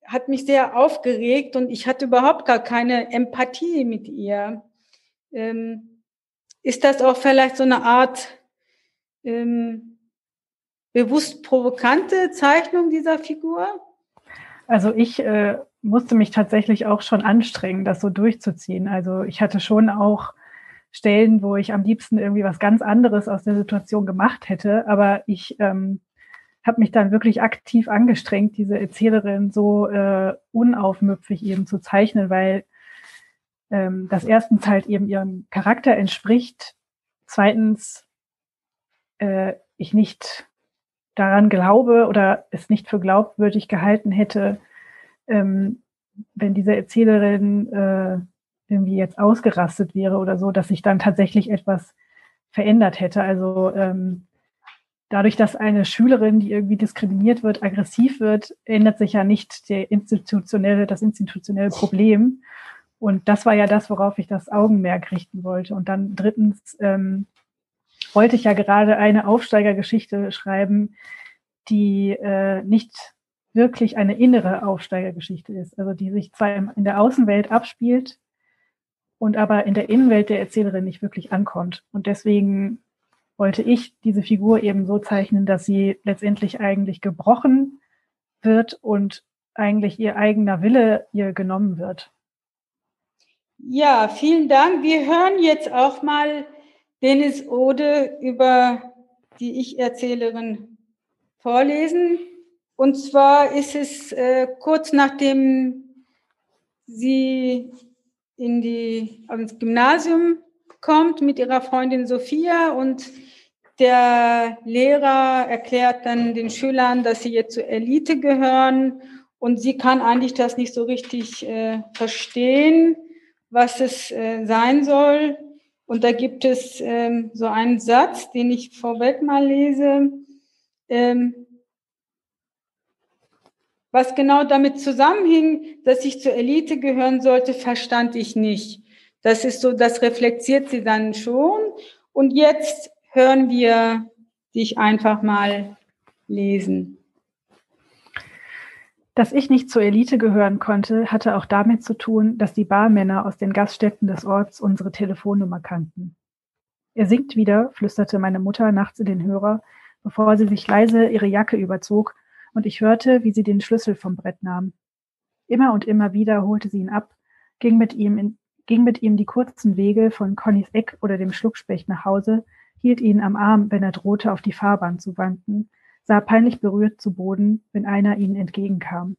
hat mich sehr aufgeregt und ich hatte überhaupt gar keine Empathie mit ihr. Ähm, ist das auch vielleicht so eine Art ähm, bewusst provokante Zeichnung dieser Figur? Also ich äh, musste mich tatsächlich auch schon anstrengen, das so durchzuziehen. Also ich hatte schon auch Stellen, wo ich am liebsten irgendwie was ganz anderes aus der Situation gemacht hätte, aber ich ähm, habe mich dann wirklich aktiv angestrengt, diese Erzählerin so äh, unaufmüpfig eben zu zeichnen, weil ähm, das erstens halt eben ihrem Charakter entspricht, zweitens äh, ich nicht daran glaube oder es nicht für glaubwürdig gehalten hätte, ähm, wenn diese Erzählerin äh, irgendwie jetzt ausgerastet wäre oder so, dass sich dann tatsächlich etwas verändert hätte. Also ähm, dadurch, dass eine Schülerin, die irgendwie diskriminiert wird, aggressiv wird, ändert sich ja nicht der institutionelle, das institutionelle Problem. Und das war ja das, worauf ich das Augenmerk richten wollte. Und dann drittens ähm, wollte ich ja gerade eine Aufsteigergeschichte schreiben, die äh, nicht wirklich eine innere Aufsteigergeschichte ist, also die sich zwar in der Außenwelt abspielt und aber in der Innenwelt der Erzählerin nicht wirklich ankommt. Und deswegen wollte ich diese Figur eben so zeichnen, dass sie letztendlich eigentlich gebrochen wird und eigentlich ihr eigener Wille ihr genommen wird. Ja, vielen Dank. Wir hören jetzt auch mal Dennis Ode über die Ich-Erzählerin vorlesen. Und zwar ist es äh, kurz nachdem sie in die, ins Gymnasium kommt mit ihrer Freundin Sophia und der Lehrer erklärt dann den Schülern, dass sie jetzt zur Elite gehören und sie kann eigentlich das nicht so richtig äh, verstehen, was es äh, sein soll. Und da gibt es ähm, so einen Satz, den ich vorweg mal lese. Ähm, was genau damit zusammenhing, dass ich zur Elite gehören sollte, verstand ich nicht. Das ist so, das reflektiert sie dann schon. Und jetzt hören wir dich einfach mal lesen. Dass ich nicht zur Elite gehören konnte, hatte auch damit zu tun, dass die Barmänner aus den Gaststätten des Orts unsere Telefonnummer kannten. Er singt wieder, flüsterte meine Mutter nachts in den Hörer, bevor sie sich leise ihre Jacke überzog, und ich hörte, wie sie den Schlüssel vom Brett nahm. Immer und immer wieder holte sie ihn ab, ging mit ihm, in, ging mit ihm die kurzen Wege von Connys Eck oder dem Schluckspecht nach Hause, hielt ihn am Arm, wenn er drohte, auf die Fahrbahn zu wanken, sah peinlich berührt zu Boden, wenn einer ihnen entgegenkam.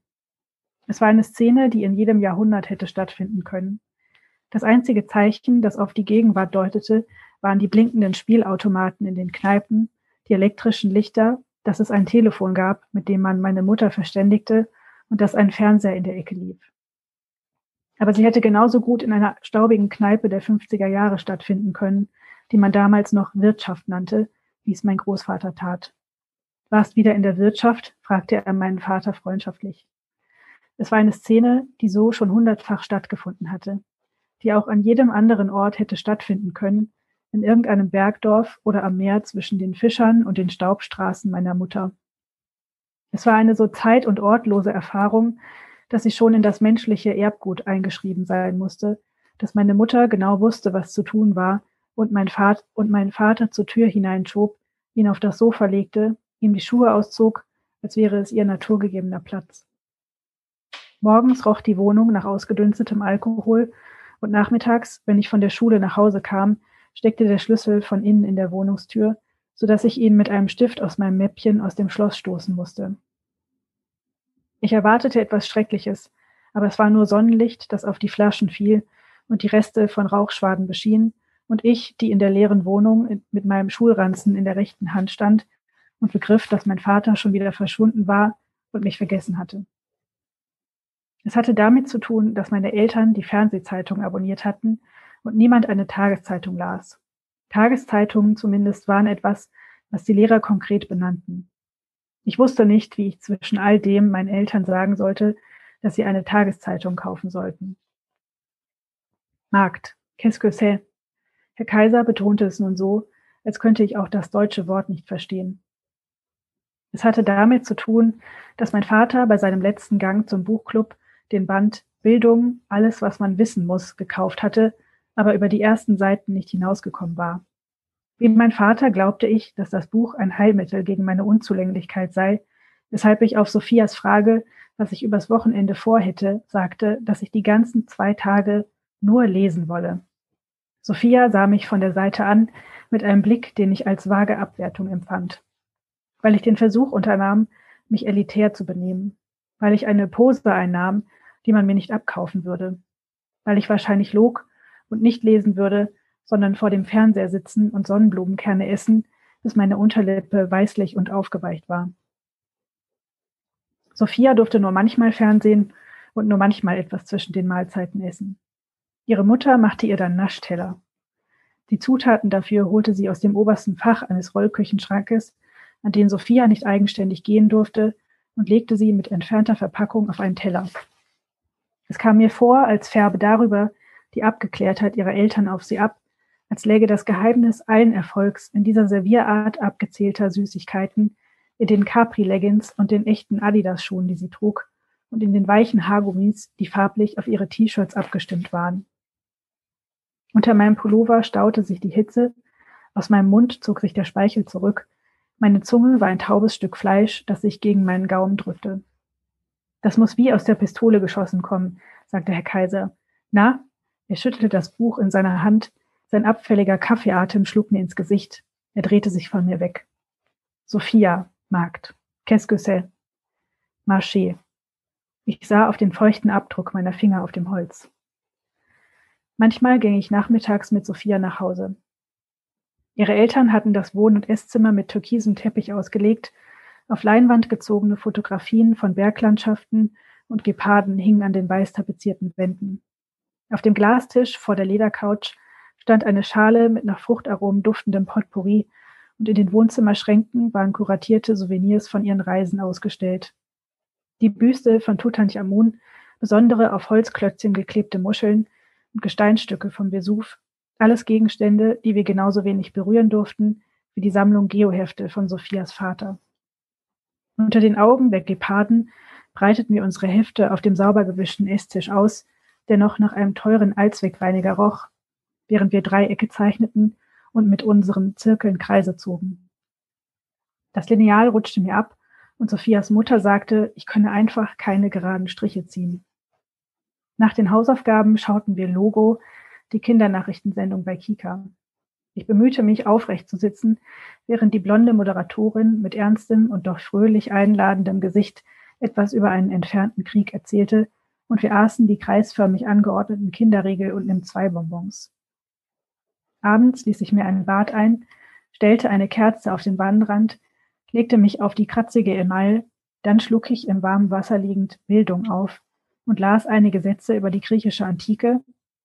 Es war eine Szene, die in jedem Jahrhundert hätte stattfinden können. Das einzige Zeichen, das auf die Gegenwart deutete, waren die blinkenden Spielautomaten in den Kneipen, die elektrischen Lichter, dass es ein Telefon gab, mit dem man meine Mutter verständigte und dass ein Fernseher in der Ecke lief. Aber sie hätte genauso gut in einer staubigen Kneipe der 50er Jahre stattfinden können, die man damals noch Wirtschaft nannte, wie es mein Großvater tat. Warst wieder in der Wirtschaft? fragte er meinen Vater freundschaftlich. Es war eine Szene, die so schon hundertfach stattgefunden hatte, die auch an jedem anderen Ort hätte stattfinden können, in irgendeinem Bergdorf oder am Meer zwischen den Fischern und den Staubstraßen meiner Mutter. Es war eine so zeit- und ortlose Erfahrung, dass sie schon in das menschliche Erbgut eingeschrieben sein musste, dass meine Mutter genau wusste, was zu tun war und mein Vater, und mein Vater zur Tür hineinschob, ihn auf das Sofa legte ihm die Schuhe auszog, als wäre es ihr naturgegebener Platz. Morgens roch die Wohnung nach ausgedünstetem Alkohol und nachmittags, wenn ich von der Schule nach Hause kam, steckte der Schlüssel von innen in der Wohnungstür, so dass ich ihn mit einem Stift aus meinem Mäppchen aus dem Schloss stoßen musste. Ich erwartete etwas Schreckliches, aber es war nur Sonnenlicht, das auf die Flaschen fiel und die Reste von Rauchschwaden beschien, und ich, die in der leeren Wohnung mit meinem Schulranzen in der rechten Hand stand und begriff, dass mein Vater schon wieder verschwunden war und mich vergessen hatte. Es hatte damit zu tun, dass meine Eltern die Fernsehzeitung abonniert hatten und niemand eine Tageszeitung las. Tageszeitungen zumindest waren etwas, was die Lehrer konkret benannten. Ich wusste nicht, wie ich zwischen all dem meinen Eltern sagen sollte, dass sie eine Tageszeitung kaufen sollten. Markt, qu'est-ce que c'est? Herr Kaiser betonte es nun so, als könnte ich auch das deutsche Wort nicht verstehen. Es hatte damit zu tun, dass mein Vater bei seinem letzten Gang zum Buchclub den Band Bildung, alles, was man wissen muss, gekauft hatte, aber über die ersten Seiten nicht hinausgekommen war. Wie mein Vater glaubte ich, dass das Buch ein Heilmittel gegen meine Unzulänglichkeit sei, weshalb ich auf Sophias Frage, was ich übers Wochenende vorhätte, sagte, dass ich die ganzen zwei Tage nur lesen wolle. Sophia sah mich von der Seite an mit einem Blick, den ich als vage Abwertung empfand. Weil ich den Versuch unternahm, mich elitär zu benehmen. Weil ich eine Pose einnahm, die man mir nicht abkaufen würde. Weil ich wahrscheinlich log und nicht lesen würde, sondern vor dem Fernseher sitzen und Sonnenblumenkerne essen, bis meine Unterlippe weißlich und aufgeweicht war. Sophia durfte nur manchmal Fernsehen und nur manchmal etwas zwischen den Mahlzeiten essen. Ihre Mutter machte ihr dann Naschteller. Die Zutaten dafür holte sie aus dem obersten Fach eines Rollküchenschrankes, an den Sophia nicht eigenständig gehen durfte, und legte sie mit entfernter Verpackung auf einen Teller. Es kam mir vor, als färbe darüber die Abgeklärtheit ihrer Eltern auf sie ab, als läge das Geheimnis allen Erfolgs in dieser Servierart abgezählter Süßigkeiten, in den Capri-Leggings und den echten Adidas-Schuhen, die sie trug, und in den weichen Haargummis, die farblich auf ihre T-Shirts abgestimmt waren. Unter meinem Pullover staute sich die Hitze, aus meinem Mund zog sich der Speichel zurück, meine Zunge war ein taubes Stück Fleisch, das sich gegen meinen Gaumen drückte. Das muss wie aus der Pistole geschossen kommen, sagte Herr Kaiser. Na? Er schüttelte das Buch in seiner Hand, sein abfälliger Kaffeeatem schlug mir ins Gesicht. Er drehte sich von mir weg. Sophia, Markt. Qu'est-ce que c'est? Marché. Ich sah auf den feuchten Abdruck meiner Finger auf dem Holz. Manchmal ging ich nachmittags mit Sophia nach Hause. Ihre Eltern hatten das Wohn- und Esszimmer mit türkisem Teppich ausgelegt, auf Leinwand gezogene Fotografien von Berglandschaften und Geparden hingen an den weiß tapezierten Wänden. Auf dem Glastisch vor der Ledercouch stand eine Schale mit nach Fruchtaromen duftendem Potpourri und in den Wohnzimmerschränken waren kuratierte Souvenirs von ihren Reisen ausgestellt. Die Büste von Tutanchamun, besondere auf Holzklötzchen geklebte Muscheln, und Gesteinstücke vom Vesuv, alles Gegenstände, die wir genauso wenig berühren durften wie die Sammlung Geohefte von Sophias Vater. Unter den Augen der Geparden breiteten wir unsere Hefte auf dem sauber gewischten Esstisch aus, der noch nach einem teuren Allzweckreiniger roch, während wir Dreiecke zeichneten und mit unseren Zirkeln Kreise zogen. Das Lineal rutschte mir ab und Sophias Mutter sagte, ich könne einfach keine geraden Striche ziehen. Nach den Hausaufgaben schauten wir Logo, die Kindernachrichtensendung bei Kika. Ich bemühte mich, aufrecht zu sitzen, während die blonde Moderatorin mit ernstem und doch fröhlich einladendem Gesicht etwas über einen entfernten Krieg erzählte, und wir aßen die kreisförmig angeordneten Kinderriegel und Nimm-zwei-Bonbons. Abends ließ ich mir einen Bad ein, stellte eine Kerze auf den Wannenrand, legte mich auf die kratzige Emaille, dann schlug ich im warmen Wasser liegend Bildung auf, und las einige Sätze über die griechische Antike.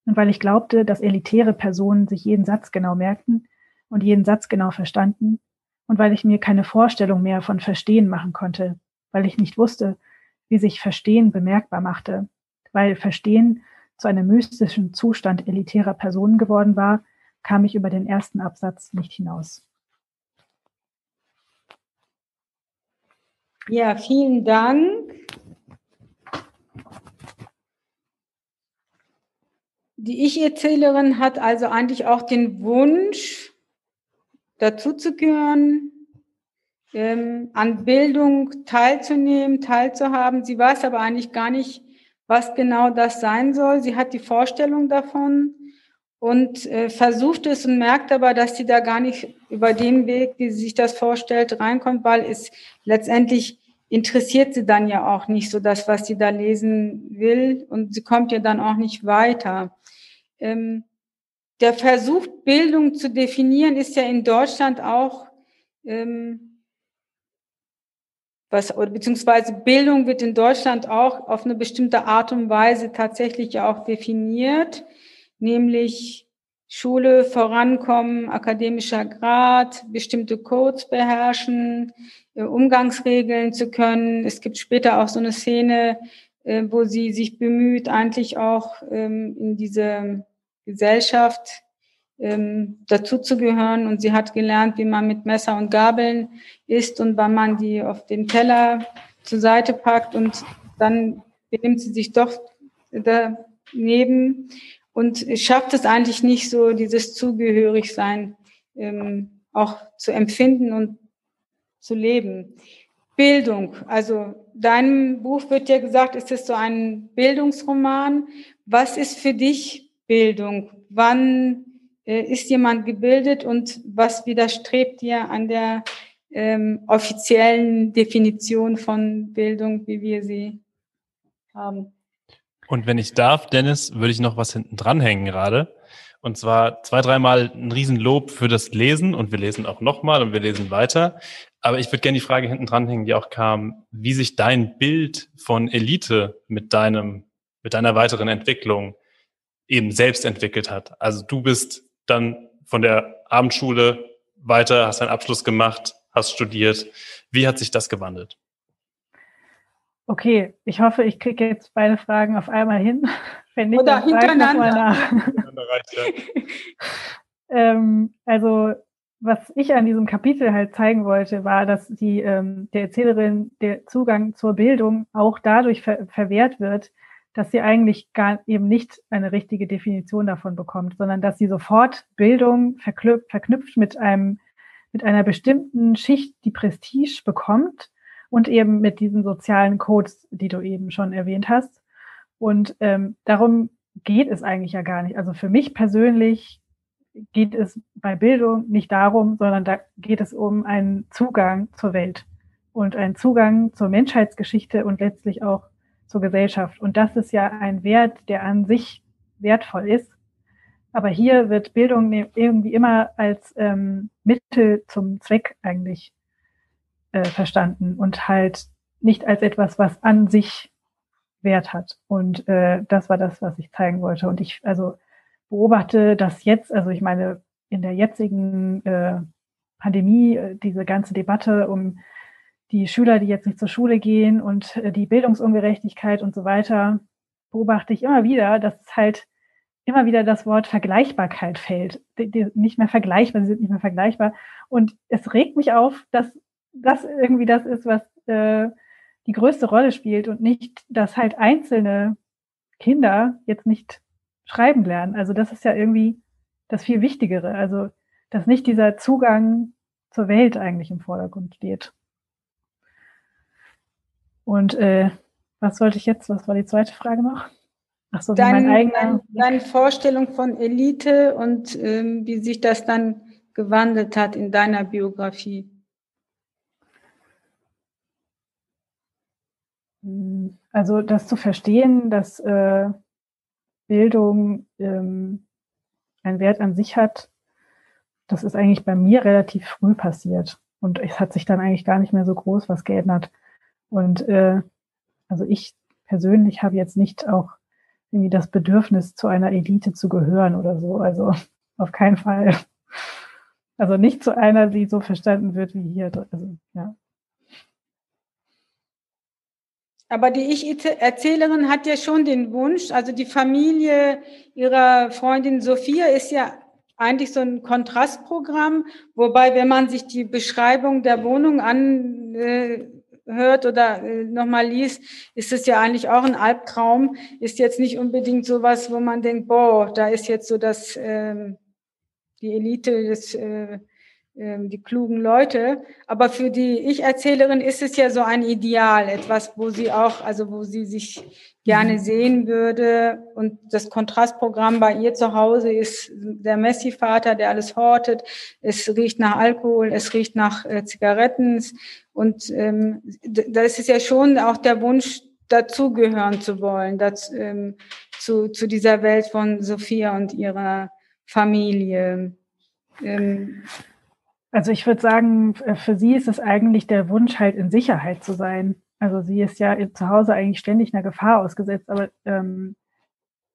Und weil ich glaubte, dass elitäre Personen sich jeden Satz genau merkten und jeden Satz genau verstanden, und weil ich mir keine Vorstellung mehr von Verstehen machen konnte, weil ich nicht wusste, wie sich Verstehen bemerkbar machte, weil Verstehen zu einem mystischen Zustand elitärer Personen geworden war, kam ich über den ersten Absatz nicht hinaus. Ja, vielen Dank. Die Ich-Erzählerin hat also eigentlich auch den Wunsch, dazuzugehören, ähm, an Bildung teilzunehmen, teilzuhaben. Sie weiß aber eigentlich gar nicht, was genau das sein soll. Sie hat die Vorstellung davon und äh, versucht es und merkt aber, dass sie da gar nicht über den Weg, wie sie sich das vorstellt, reinkommt, weil es letztendlich interessiert sie dann ja auch nicht so das, was sie da lesen will und sie kommt ja dann auch nicht weiter. Ähm, der Versuch, Bildung zu definieren, ist ja in Deutschland auch ähm, was, oder beziehungsweise Bildung wird in Deutschland auch auf eine bestimmte Art und Weise tatsächlich auch definiert, nämlich Schule vorankommen, akademischer Grad, bestimmte Codes beherrschen, äh, Umgangsregeln zu können. Es gibt später auch so eine Szene, äh, wo sie sich bemüht, eigentlich auch ähm, in diese Gesellschaft ähm, dazuzugehören. Und sie hat gelernt, wie man mit Messer und Gabeln isst und wann man die auf den Teller zur Seite packt und dann benimmt sie sich doch daneben und schafft es eigentlich nicht so, dieses Zugehörigsein ähm, auch zu empfinden und zu leben. Bildung, also deinem Buch wird ja gesagt, ist es so ein Bildungsroman. Was ist für dich Bildung? Wann äh, ist jemand gebildet und was widerstrebt dir an der ähm, offiziellen Definition von Bildung, wie wir sie haben? Und wenn ich darf, Dennis, würde ich noch was hinten dranhängen gerade. Und zwar zwei, dreimal ein Riesenlob für das Lesen und wir lesen auch nochmal und wir lesen weiter. Aber ich würde gerne die Frage hinten dranhängen, die auch kam, wie sich dein Bild von Elite mit deinem, mit deiner weiteren Entwicklung eben selbst entwickelt hat. Also du bist dann von der Abendschule weiter, hast deinen Abschluss gemacht, hast studiert. Wie hat sich das gewandelt? Okay, ich hoffe, ich kriege jetzt beide Fragen auf einmal hin. Wenn nicht, Oder hintereinander. ähm, also, was ich an diesem Kapitel halt zeigen wollte, war, dass die ähm, der Erzählerin der Zugang zur Bildung auch dadurch ver verwehrt wird, dass sie eigentlich gar eben nicht eine richtige Definition davon bekommt, sondern dass sie sofort Bildung verknüpft, verknüpft mit einem, mit einer bestimmten Schicht, die Prestige bekommt und eben mit diesen sozialen Codes, die du eben schon erwähnt hast. Und ähm, darum geht es eigentlich ja gar nicht. Also für mich persönlich geht es bei Bildung nicht darum, sondern da geht es um einen Zugang zur Welt und einen Zugang zur Menschheitsgeschichte und letztlich auch zur Gesellschaft. Und das ist ja ein Wert, der an sich wertvoll ist. Aber hier wird Bildung ne, irgendwie immer als ähm, Mittel zum Zweck eigentlich äh, verstanden und halt nicht als etwas, was an sich Wert hat. Und äh, das war das, was ich zeigen wollte. Und ich also beobachte das jetzt, also ich meine, in der jetzigen äh, Pandemie, äh, diese ganze Debatte um die Schüler, die jetzt nicht zur Schule gehen und äh, die Bildungsungerechtigkeit und so weiter, beobachte ich immer wieder, dass es halt immer wieder das Wort Vergleichbarkeit fällt. Die, die nicht mehr vergleichbar, sie sind nicht mehr vergleichbar. Und es regt mich auf, dass das irgendwie das ist, was äh, die größte Rolle spielt und nicht, dass halt einzelne Kinder jetzt nicht schreiben lernen. Also das ist ja irgendwie das viel Wichtigere. Also, dass nicht dieser Zugang zur Welt eigentlich im Vordergrund steht. Und äh, was wollte ich jetzt? Was war die zweite Frage noch? Ach so, dein, mein eigener. Deine Vorstellung von Elite und ähm, wie sich das dann gewandelt hat in deiner Biografie. Hm, also das zu verstehen, dass äh, Bildung ähm, einen Wert an sich hat, das ist eigentlich bei mir relativ früh passiert. Und es hat sich dann eigentlich gar nicht mehr so groß was geändert. Und äh, also ich persönlich habe jetzt nicht auch irgendwie das Bedürfnis, zu einer Elite zu gehören oder so. Also auf keinen Fall. Also nicht zu einer, die so verstanden wird wie hier. Also, ja. Aber die Ich-Erzählerin hat ja schon den Wunsch, also die Familie ihrer Freundin Sophia ist ja eigentlich so ein Kontrastprogramm, wobei, wenn man sich die Beschreibung der Wohnung an, äh, hört oder äh, nochmal liest, ist es ja eigentlich auch ein Albtraum. Ist jetzt nicht unbedingt sowas, wo man denkt, boah, da ist jetzt so das, äh, die Elite des, äh, ähm, die klugen Leute. Aber für die Ich-Erzählerin ist es ja so ein Ideal, etwas, wo sie auch, also wo sie sich gerne mhm. sehen würde. Und das Kontrastprogramm bei ihr zu Hause ist der Messi-Vater, der alles hortet. Es riecht nach Alkohol, es riecht nach äh, Zigaretten. Und ähm, das ist ja schon auch der Wunsch, dazugehören zu wollen, dazu, ähm, zu, zu dieser Welt von Sophia und ihrer Familie. Ähm, also ich würde sagen, für sie ist es eigentlich der Wunsch, halt in Sicherheit zu sein. Also sie ist ja zu Hause eigentlich ständig einer Gefahr ausgesetzt, aber ähm,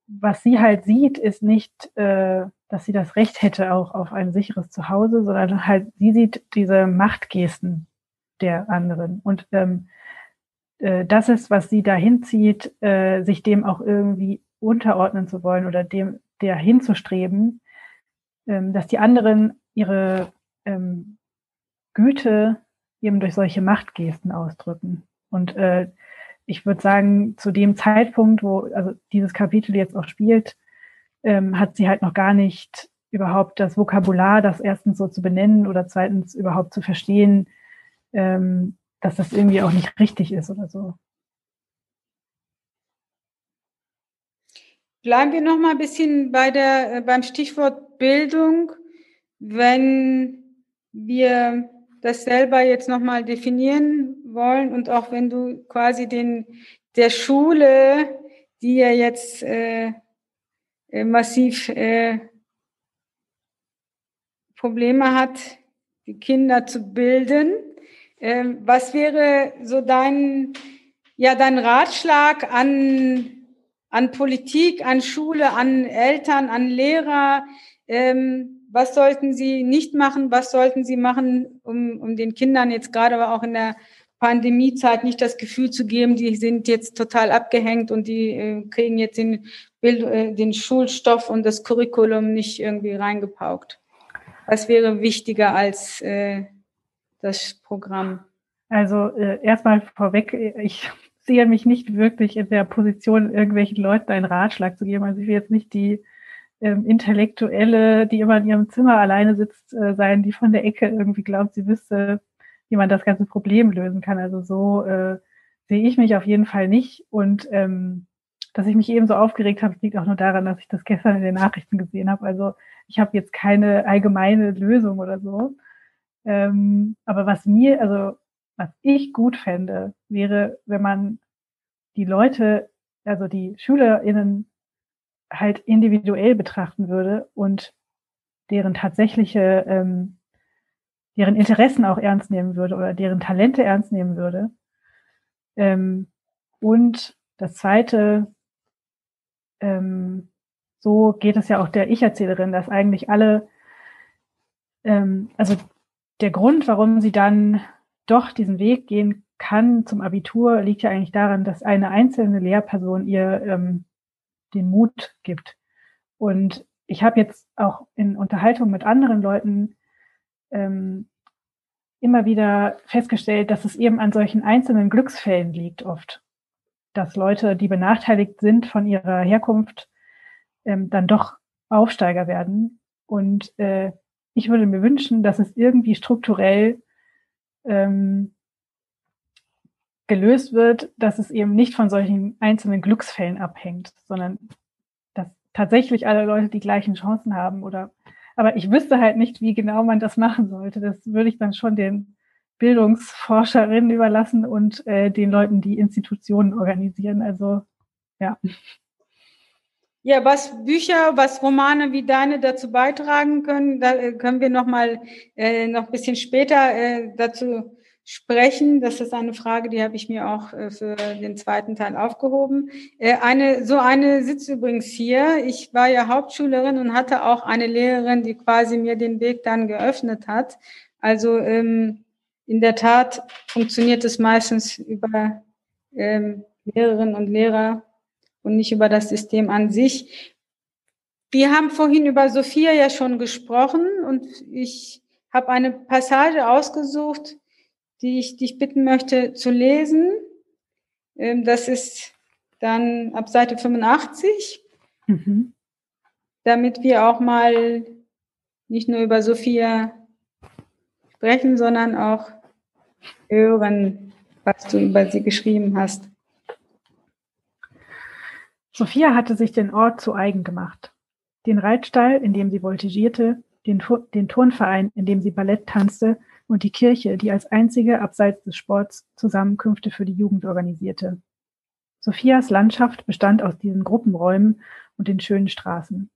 was sie halt sieht, ist nicht, äh, dass sie das Recht hätte auch auf ein sicheres Zuhause, sondern halt sie sieht diese Machtgesten der anderen und ähm, äh, das ist, was sie dahin zieht, äh, sich dem auch irgendwie unterordnen zu wollen oder dem der hinzustreben, ähm, dass die anderen ihre ähm, Güte eben durch solche Machtgesten ausdrücken. Und äh, ich würde sagen, zu dem Zeitpunkt, wo also dieses Kapitel jetzt auch spielt, ähm, hat sie halt noch gar nicht überhaupt das Vokabular, das erstens so zu benennen oder zweitens überhaupt zu verstehen, ähm, dass das irgendwie auch nicht richtig ist oder so. Bleiben wir noch mal ein bisschen bei der, äh, beim Stichwort Bildung. Wenn wir das selber jetzt nochmal definieren wollen und auch wenn du quasi den der Schule, die ja jetzt äh, äh, massiv äh, Probleme hat, die Kinder zu bilden, äh, was wäre so dein ja dein Ratschlag an an Politik, an Schule, an Eltern, an Lehrer? Ähm, was sollten sie nicht machen, was sollten sie machen, um, um den Kindern jetzt gerade aber auch in der Pandemiezeit nicht das Gefühl zu geben, die sind jetzt total abgehängt und die äh, kriegen jetzt den, Bild, äh, den Schulstoff und das Curriculum nicht irgendwie reingepaukt. Was wäre wichtiger als äh, das Programm? Also äh, erstmal vorweg, ich sehe mich nicht wirklich in der Position, irgendwelchen Leuten einen Ratschlag zu geben. Also ich will jetzt nicht die ähm, Intellektuelle, die immer in ihrem Zimmer alleine sitzt, äh, sein, die von der Ecke irgendwie glaubt, sie wüsste, wie man das ganze Problem lösen kann. Also so äh, sehe ich mich auf jeden Fall nicht. Und ähm, dass ich mich eben so aufgeregt habe, liegt auch nur daran, dass ich das gestern in den Nachrichten gesehen habe. Also ich habe jetzt keine allgemeine Lösung oder so. Ähm, aber was mir, also was ich gut fände, wäre, wenn man die Leute, also die SchülerInnen halt individuell betrachten würde und deren tatsächliche, ähm, deren Interessen auch ernst nehmen würde oder deren Talente ernst nehmen würde. Ähm, und das Zweite, ähm, so geht es ja auch der Ich-Erzählerin, dass eigentlich alle, ähm, also der Grund, warum sie dann doch diesen Weg gehen kann zum Abitur, liegt ja eigentlich daran, dass eine einzelne Lehrperson ihr ähm, den Mut gibt. Und ich habe jetzt auch in Unterhaltung mit anderen Leuten ähm, immer wieder festgestellt, dass es eben an solchen einzelnen Glücksfällen liegt oft, dass Leute, die benachteiligt sind von ihrer Herkunft, ähm, dann doch Aufsteiger werden. Und äh, ich würde mir wünschen, dass es irgendwie strukturell ähm, gelöst wird, dass es eben nicht von solchen einzelnen Glücksfällen abhängt, sondern dass tatsächlich alle Leute die gleichen Chancen haben oder aber ich wüsste halt nicht, wie genau man das machen sollte. Das würde ich dann schon den Bildungsforscherinnen überlassen und äh, den Leuten, die Institutionen organisieren. Also ja. Ja, was Bücher, was Romane wie deine dazu beitragen können, da äh, können wir noch mal äh, noch ein bisschen später äh, dazu sprechen. Das ist eine Frage, die habe ich mir auch äh, für den zweiten Teil aufgehoben. Äh, eine, so eine sitzt übrigens hier. Ich war ja Hauptschülerin und hatte auch eine Lehrerin, die quasi mir den Weg dann geöffnet hat. Also ähm, in der Tat funktioniert es meistens über ähm, Lehrerinnen und Lehrer und nicht über das System an sich. Wir haben vorhin über Sophia ja schon gesprochen und ich habe eine Passage ausgesucht, die ich dich bitten möchte zu lesen. Ähm, das ist dann ab Seite 85, mhm. damit wir auch mal nicht nur über Sophia sprechen, sondern auch hören, was du über sie geschrieben hast. Sophia hatte sich den Ort zu eigen gemacht. Den Reitstall, in dem sie voltigierte, den, den Turnverein, in dem sie Ballett tanzte und die Kirche, die als einzige abseits des Sports Zusammenkünfte für die Jugend organisierte. Sophias Landschaft bestand aus diesen Gruppenräumen und den schönen Straßen.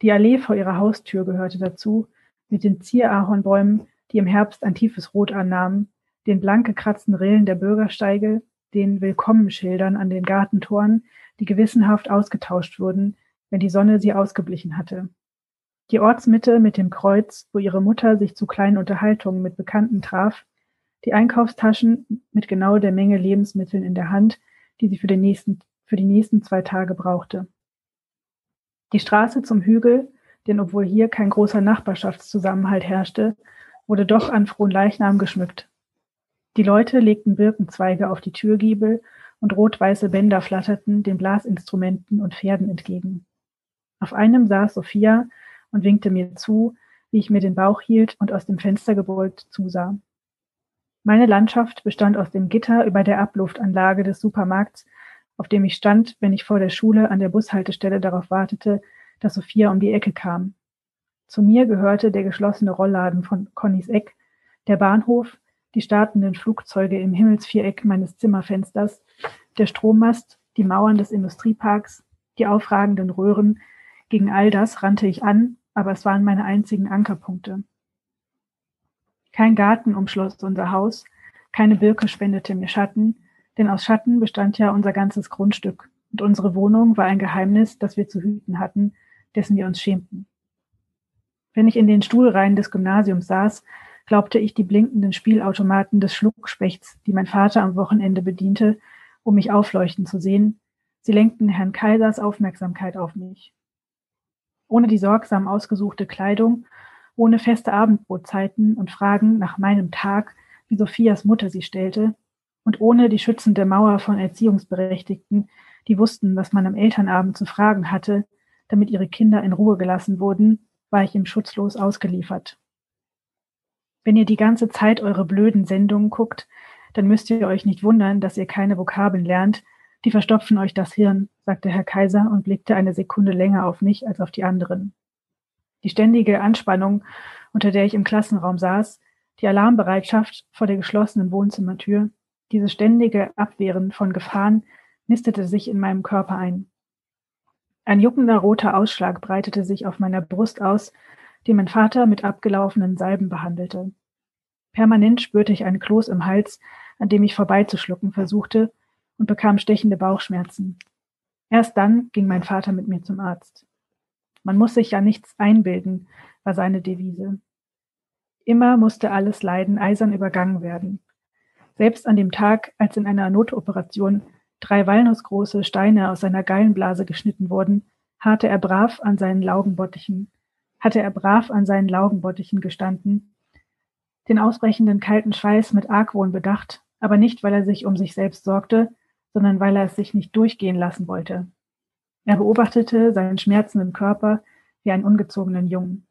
Die Allee vor ihrer Haustür gehörte dazu, mit den Zierahornbäumen, die im Herbst ein tiefes Rot annahmen, den blank gekratzten Rillen der Bürgersteige, den Willkommenschildern an den Gartentoren, die gewissenhaft ausgetauscht wurden, wenn die Sonne sie ausgeblichen hatte. Die Ortsmitte mit dem Kreuz, wo ihre Mutter sich zu kleinen Unterhaltungen mit Bekannten traf, die Einkaufstaschen mit genau der Menge Lebensmitteln in der Hand, die sie für, den nächsten, für die nächsten zwei Tage brauchte. Die Straße zum Hügel, denn obwohl hier kein großer Nachbarschaftszusammenhalt herrschte, wurde doch an frohen Leichnam geschmückt. Die Leute legten Birkenzweige auf die Türgiebel und rot-weiße Bänder flatterten den Blasinstrumenten und Pferden entgegen. Auf einem saß Sophia und winkte mir zu, wie ich mir den Bauch hielt und aus dem Fenster gebeugt zusah. Meine Landschaft bestand aus dem Gitter über der Abluftanlage des Supermarkts, auf dem ich stand, wenn ich vor der Schule an der Bushaltestelle darauf wartete, dass Sophia um die Ecke kam. Zu mir gehörte der geschlossene Rollladen von Connys Eck, der Bahnhof, die startenden Flugzeuge im Himmelsviereck meines Zimmerfensters, der Strommast, die Mauern des Industrieparks, die aufragenden Röhren. Gegen all das rannte ich an, aber es waren meine einzigen Ankerpunkte. Kein Garten umschloss unser Haus, keine Birke spendete mir Schatten, denn aus Schatten bestand ja unser ganzes Grundstück, und unsere Wohnung war ein Geheimnis, das wir zu hüten hatten, dessen wir uns schämten. Wenn ich in den Stuhlreihen des Gymnasiums saß, glaubte ich die blinkenden Spielautomaten des Schluckspechts, die mein Vater am Wochenende bediente, um mich aufleuchten zu sehen. Sie lenkten Herrn Kaisers Aufmerksamkeit auf mich. Ohne die sorgsam ausgesuchte Kleidung ohne feste Abendbrotzeiten und Fragen nach meinem Tag, wie Sophias Mutter sie stellte, und ohne die schützende Mauer von Erziehungsberechtigten, die wussten, was man am Elternabend zu fragen hatte, damit ihre Kinder in Ruhe gelassen wurden, war ich ihm schutzlos ausgeliefert. Wenn ihr die ganze Zeit eure blöden Sendungen guckt, dann müsst ihr euch nicht wundern, dass ihr keine Vokabeln lernt, die verstopfen euch das Hirn, sagte Herr Kaiser und blickte eine Sekunde länger auf mich als auf die anderen. Die ständige Anspannung, unter der ich im Klassenraum saß, die Alarmbereitschaft vor der geschlossenen Wohnzimmertür, dieses ständige Abwehren von Gefahren nistete sich in meinem Körper ein. Ein juckender roter Ausschlag breitete sich auf meiner Brust aus, den mein Vater mit abgelaufenen Salben behandelte. Permanent spürte ich einen Kloß im Hals, an dem ich vorbeizuschlucken versuchte, und bekam stechende Bauchschmerzen. Erst dann ging mein Vater mit mir zum Arzt. Man muss sich ja nichts einbilden, war seine Devise. Immer musste alles Leiden eisern übergangen werden. Selbst an dem Tag, als in einer Notoperation drei walnussgroße Steine aus seiner Gallenblase geschnitten wurden, hatte er brav an seinen Laugenbottichen, hatte er brav an seinen Laugenbottichen gestanden, den ausbrechenden kalten Schweiß mit Argwohn bedacht, aber nicht, weil er sich um sich selbst sorgte, sondern weil er es sich nicht durchgehen lassen wollte. Er beobachtete seinen schmerzenden Körper wie einen ungezogenen Jungen.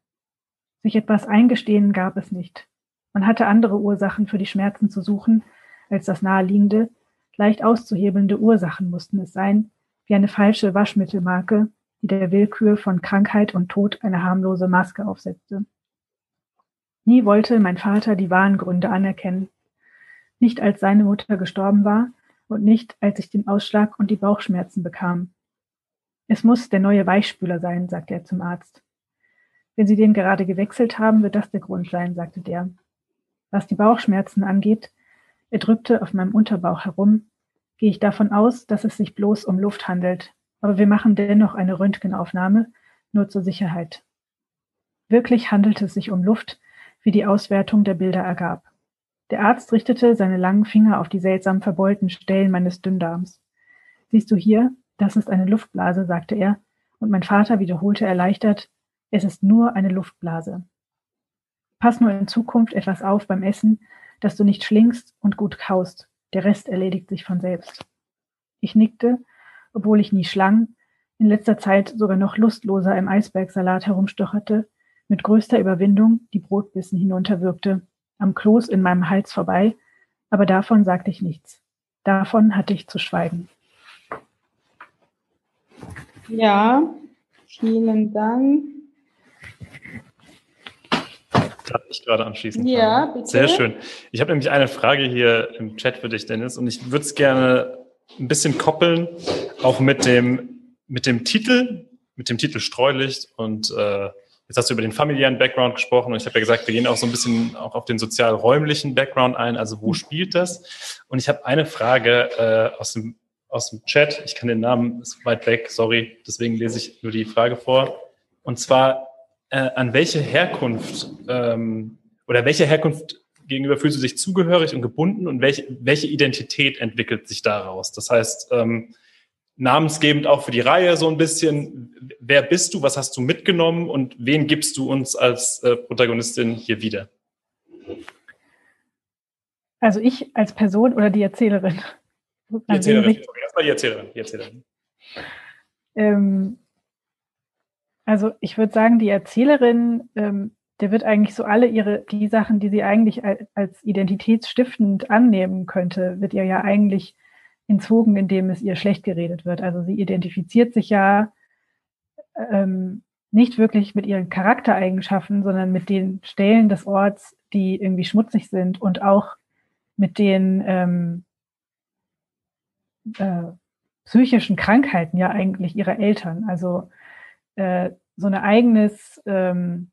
Sich etwas eingestehen gab es nicht. Man hatte andere Ursachen für die Schmerzen zu suchen als das naheliegende, leicht auszuhebelnde Ursachen mussten es sein, wie eine falsche Waschmittelmarke, die der Willkür von Krankheit und Tod eine harmlose Maske aufsetzte. Nie wollte mein Vater die wahren Gründe anerkennen. Nicht als seine Mutter gestorben war und nicht als ich den Ausschlag und die Bauchschmerzen bekam. Es muss der neue Weichspüler sein, sagte er zum Arzt. Wenn Sie den gerade gewechselt haben, wird das der Grund sein, sagte der. Was die Bauchschmerzen angeht, er drückte auf meinem Unterbauch herum, gehe ich davon aus, dass es sich bloß um Luft handelt, aber wir machen dennoch eine Röntgenaufnahme, nur zur Sicherheit. Wirklich handelte es sich um Luft, wie die Auswertung der Bilder ergab. Der Arzt richtete seine langen Finger auf die seltsam verbeulten Stellen meines Dünndarms. Siehst du hier, das ist eine Luftblase, sagte er, und mein Vater wiederholte erleichtert, es ist nur eine Luftblase. Pass nur in Zukunft etwas auf beim Essen, dass du nicht schlingst und gut kaust. Der Rest erledigt sich von selbst. Ich nickte, obwohl ich nie schlang, in letzter Zeit sogar noch lustloser im Eisbergsalat herumstocherte, mit größter Überwindung die Brotbissen hinunterwirkte, am Kloß in meinem Hals vorbei, aber davon sagte ich nichts. Davon hatte ich zu schweigen. Ja, vielen Dank. Darf ich gerade anschließen? Ja, bitte. Sehr schön. Ich habe nämlich eine Frage hier im Chat für dich, Dennis, und ich würde es gerne ein bisschen koppeln, auch mit dem, mit dem Titel, mit dem Titel Streulicht und äh, Jetzt hast du über den familiären Background gesprochen und ich habe ja gesagt, wir gehen auch so ein bisschen auch auf den sozial-räumlichen Background ein. Also wo spielt das? Und ich habe eine Frage äh, aus, dem, aus dem Chat. Ich kann den Namen, ist weit weg, sorry. Deswegen lese ich nur die Frage vor. Und zwar, äh, an welche Herkunft ähm, oder welche Herkunft gegenüber fühlst du dich zugehörig und gebunden und welche, welche Identität entwickelt sich daraus? Das heißt, ähm, namensgebend auch für die Reihe so ein bisschen. Wer bist du? Was hast du mitgenommen? Und wen gibst du uns als äh, Protagonistin hier wieder? Also ich als Person oder die Erzählerin? Die Erzählerin. Okay, erstmal die Erzählerin. Die Erzählerin. Ähm, also ich würde sagen, die Erzählerin, ähm, der wird eigentlich so alle ihre, die Sachen, die sie eigentlich als identitätsstiftend annehmen könnte, wird ihr ja eigentlich entzogen, indem es ihr schlecht geredet wird. Also sie identifiziert sich ja ähm, nicht wirklich mit ihren Charaktereigenschaften, sondern mit den Stellen des Orts, die irgendwie schmutzig sind und auch mit den ähm, äh, psychischen Krankheiten ja eigentlich ihrer Eltern. Also äh, so ein eigenes, ähm,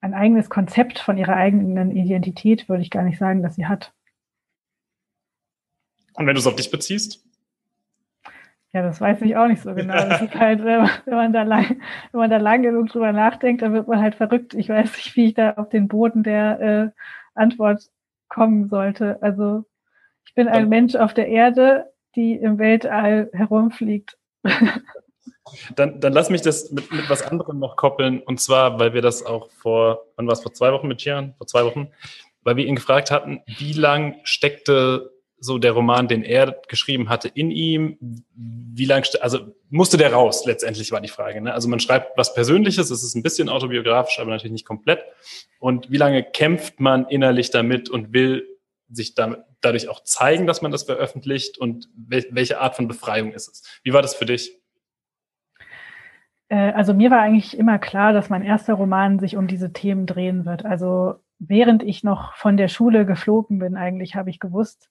ein eigenes Konzept von ihrer eigenen Identität würde ich gar nicht sagen, dass sie hat. Und wenn du es auf dich beziehst? Ja, das weiß ich auch nicht so genau. Das ist halt, wenn man, da lang, wenn man da lang genug drüber nachdenkt, dann wird man halt verrückt. Ich weiß nicht, wie ich da auf den Boden der äh, Antwort kommen sollte. Also ich bin ein dann, Mensch auf der Erde, die im Weltall herumfliegt. Dann, dann lass mich das mit, mit was anderem noch koppeln. Und zwar, weil wir das auch vor, wann war es, vor zwei Wochen mit Chian? Vor zwei Wochen, weil wir ihn gefragt hatten, wie lang steckte so der Roman, den er geschrieben hatte, in ihm? Wie lang, also musste der raus, letztendlich war die Frage. Ne? Also man schreibt was Persönliches, es ist ein bisschen autobiografisch, aber natürlich nicht komplett. Und wie lange kämpft man innerlich damit und will sich damit, dadurch auch zeigen, dass man das veröffentlicht? Und wel welche Art von Befreiung ist es? Wie war das für dich? Äh, also mir war eigentlich immer klar, dass mein erster Roman sich um diese Themen drehen wird. Also während ich noch von der Schule geflogen bin, eigentlich habe ich gewusst,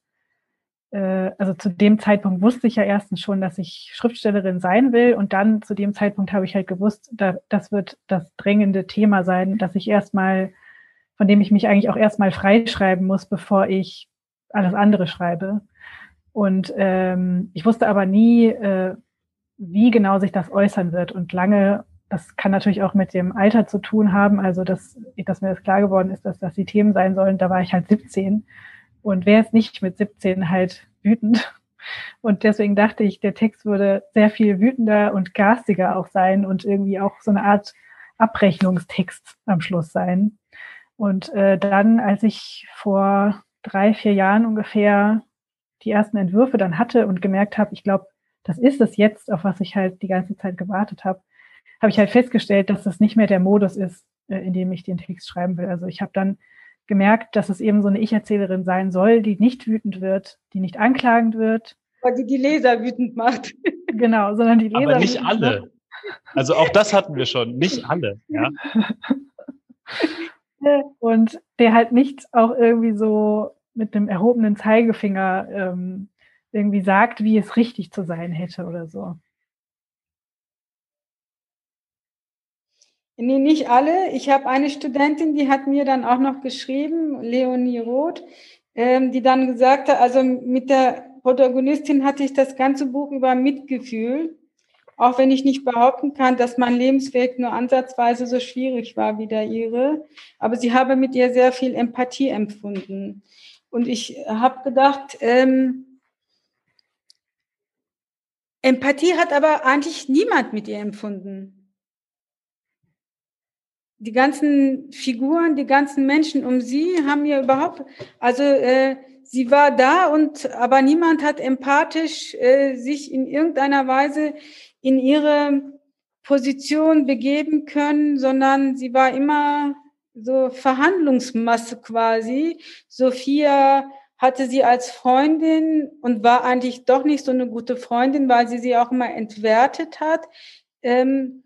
also zu dem Zeitpunkt wusste ich ja erstens schon, dass ich Schriftstellerin sein will und dann zu dem Zeitpunkt habe ich halt gewusst, da, das wird das drängende Thema sein, dass ich erstmal, von dem ich mich eigentlich auch erstmal freischreiben muss, bevor ich alles andere schreibe. Und ähm, ich wusste aber nie, äh, wie genau sich das äußern wird. Und lange, das kann natürlich auch mit dem Alter zu tun haben, also dass, dass mir das klar geworden ist, dass das die Themen sein sollen. Da war ich halt 17 und wer ist nicht mit 17 halt wütend? Und deswegen dachte ich, der Text würde sehr viel wütender und garstiger auch sein und irgendwie auch so eine Art Abrechnungstext am Schluss sein. Und äh, dann, als ich vor drei, vier Jahren ungefähr die ersten Entwürfe dann hatte und gemerkt habe, ich glaube, das ist es jetzt, auf was ich halt die ganze Zeit gewartet habe, habe ich halt festgestellt, dass das nicht mehr der Modus ist, äh, in dem ich den Text schreiben will. Also ich habe dann gemerkt, dass es eben so eine Ich-Erzählerin sein soll, die nicht wütend wird, die nicht anklagend wird. Aber die die Leser wütend macht. Genau, sondern die Leser. Aber nicht alle. Also auch das hatten wir schon, nicht alle. Ja. Und der halt nicht auch irgendwie so mit dem erhobenen Zeigefinger ähm, irgendwie sagt, wie es richtig zu sein hätte oder so. Nee, nicht alle. Ich habe eine Studentin, die hat mir dann auch noch geschrieben, Leonie Roth, ähm, die dann gesagt hat, also mit der Protagonistin hatte ich das ganze Buch über Mitgefühl, auch wenn ich nicht behaupten kann, dass mein Lebensweg nur ansatzweise so schwierig war wie der ihre. Aber sie habe mit ihr sehr viel Empathie empfunden. Und ich habe gedacht, ähm, Empathie hat aber eigentlich niemand mit ihr empfunden die ganzen Figuren, die ganzen Menschen um sie haben mir überhaupt, also äh, sie war da und aber niemand hat empathisch äh, sich in irgendeiner Weise in ihre Position begeben können, sondern sie war immer so Verhandlungsmasse quasi. Sophia hatte sie als Freundin und war eigentlich doch nicht so eine gute Freundin, weil sie sie auch immer entwertet hat. Ähm,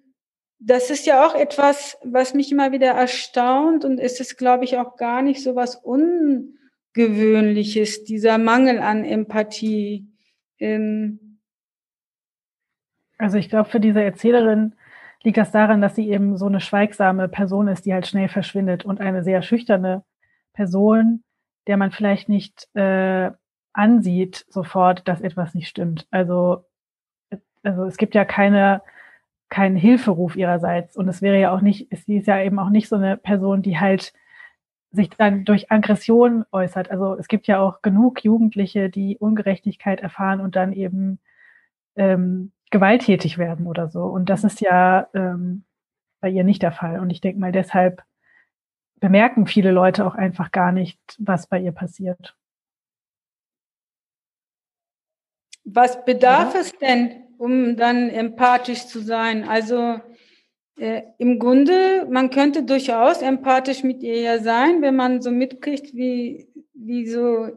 das ist ja auch etwas, was mich immer wieder erstaunt und es ist, glaube ich, auch gar nicht so was Ungewöhnliches, dieser Mangel an Empathie. Ähm also ich glaube, für diese Erzählerin liegt das daran, dass sie eben so eine schweigsame Person ist, die halt schnell verschwindet und eine sehr schüchterne Person, der man vielleicht nicht äh, ansieht sofort, dass etwas nicht stimmt. Also, also es gibt ja keine keinen Hilferuf ihrerseits und es wäre ja auch nicht, sie ist ja eben auch nicht so eine Person, die halt sich dann durch Aggression äußert. Also es gibt ja auch genug Jugendliche, die Ungerechtigkeit erfahren und dann eben ähm, gewalttätig werden oder so. Und das ist ja ähm, bei ihr nicht der Fall. Und ich denke mal, deshalb bemerken viele Leute auch einfach gar nicht, was bei ihr passiert. Was bedarf ja. es denn, um dann empathisch zu sein? Also äh, im Grunde, man könnte durchaus empathisch mit ihr ja sein, wenn man so mitkriegt, wie, wie so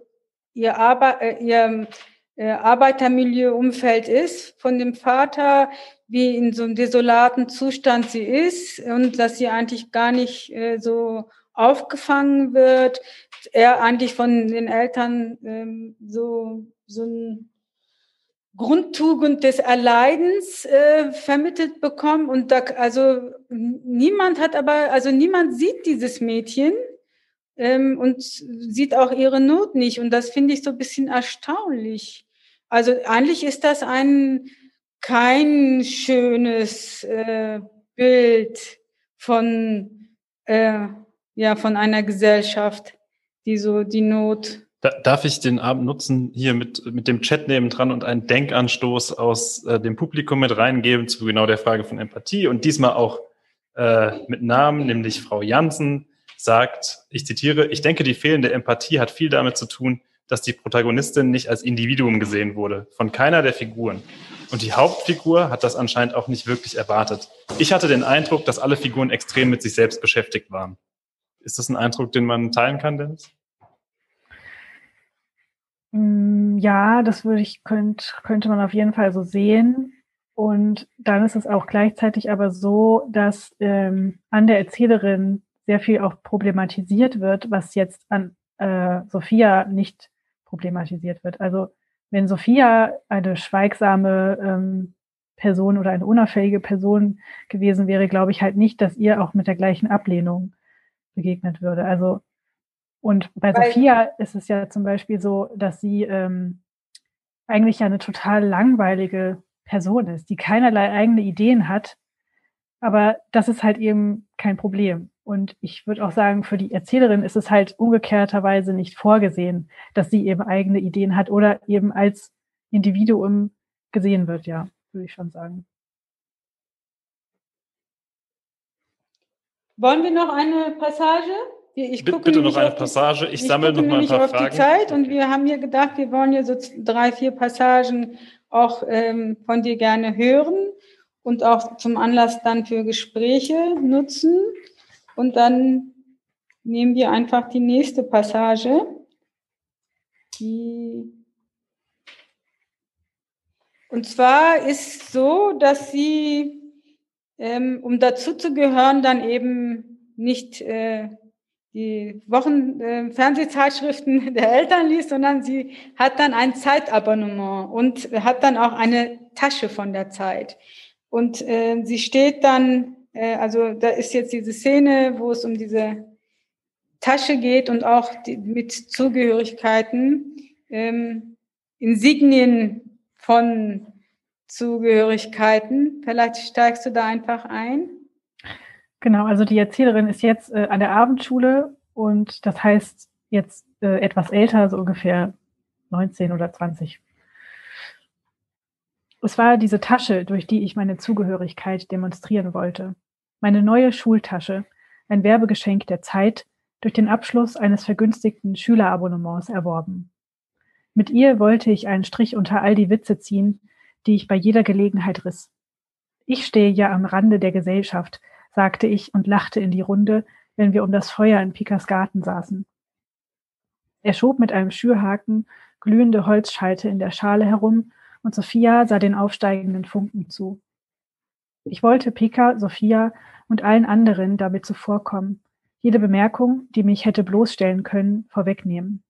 ihr, Arbe äh, ihr äh, Arbeitermilieu-Umfeld ist, von dem Vater, wie in so einem desolaten Zustand sie ist und dass sie eigentlich gar nicht äh, so aufgefangen wird, er eigentlich von den Eltern ähm, so, so ein Grundtugend des Erleidens äh, vermittelt bekommen und da, also niemand hat aber, also niemand sieht dieses Mädchen ähm, und sieht auch ihre Not nicht und das finde ich so ein bisschen erstaunlich. Also eigentlich ist das ein kein schönes äh, Bild von äh, ja von einer Gesellschaft, die so die Not darf ich den Abend nutzen, hier mit, mit dem Chat nebendran und einen Denkanstoß aus äh, dem Publikum mit reingeben zu genau der Frage von Empathie und diesmal auch äh, mit Namen, nämlich Frau Jansen sagt, ich zitiere, ich denke, die fehlende Empathie hat viel damit zu tun, dass die Protagonistin nicht als Individuum gesehen wurde, von keiner der Figuren. Und die Hauptfigur hat das anscheinend auch nicht wirklich erwartet. Ich hatte den Eindruck, dass alle Figuren extrem mit sich selbst beschäftigt waren. Ist das ein Eindruck, den man teilen kann, Dennis? Mm, ja, das würde ich, könnt, könnte man auf jeden Fall so sehen. Und dann ist es auch gleichzeitig aber so, dass ähm, an der Erzählerin sehr viel auch problematisiert wird, was jetzt an äh, Sophia nicht problematisiert wird. Also wenn Sophia eine schweigsame ähm, Person oder eine unauffällige Person gewesen wäre, glaube ich halt nicht, dass ihr auch mit der gleichen Ablehnung begegnet würde. Also und bei Weil, Sophia ist es ja zum Beispiel so, dass sie ähm, eigentlich ja eine total langweilige Person ist, die keinerlei eigene Ideen hat. Aber das ist halt eben kein Problem. Und ich würde auch sagen, für die Erzählerin ist es halt umgekehrterweise nicht vorgesehen, dass sie eben eigene Ideen hat oder eben als Individuum gesehen wird, ja, würde ich schon sagen. Wollen wir noch eine Passage? Ich gucke bitte noch eine Passage. Ich, ich sammle noch mal ein paar auf Fragen. Die Zeit und wir haben hier gedacht, wir wollen hier so drei, vier Passagen auch ähm, von dir gerne hören und auch zum Anlass dann für Gespräche nutzen. Und dann nehmen wir einfach die nächste Passage. Die und zwar ist so, dass sie, ähm, um dazu zu gehören, dann eben nicht äh, die Wochen äh, der Eltern liest, sondern sie hat dann ein Zeitabonnement und hat dann auch eine Tasche von der Zeit. Und äh, sie steht dann, äh, also da ist jetzt diese Szene, wo es um diese Tasche geht und auch die, mit Zugehörigkeiten, ähm, Insignien von Zugehörigkeiten. Vielleicht steigst du da einfach ein. Genau, also die Erzählerin ist jetzt äh, an der Abendschule und das heißt jetzt äh, etwas älter, so ungefähr 19 oder 20. Es war diese Tasche, durch die ich meine Zugehörigkeit demonstrieren wollte. Meine neue Schultasche, ein Werbegeschenk der Zeit, durch den Abschluss eines vergünstigten Schülerabonnements erworben. Mit ihr wollte ich einen Strich unter all die Witze ziehen, die ich bei jeder Gelegenheit riss. Ich stehe ja am Rande der Gesellschaft, sagte ich und lachte in die Runde, wenn wir um das Feuer in Pikas Garten saßen. Er schob mit einem Schürhaken glühende Holzscheite in der Schale herum und Sophia sah den aufsteigenden Funken zu. Ich wollte Pika, Sophia und allen anderen damit zuvorkommen, jede Bemerkung, die mich hätte bloßstellen können, vorwegnehmen,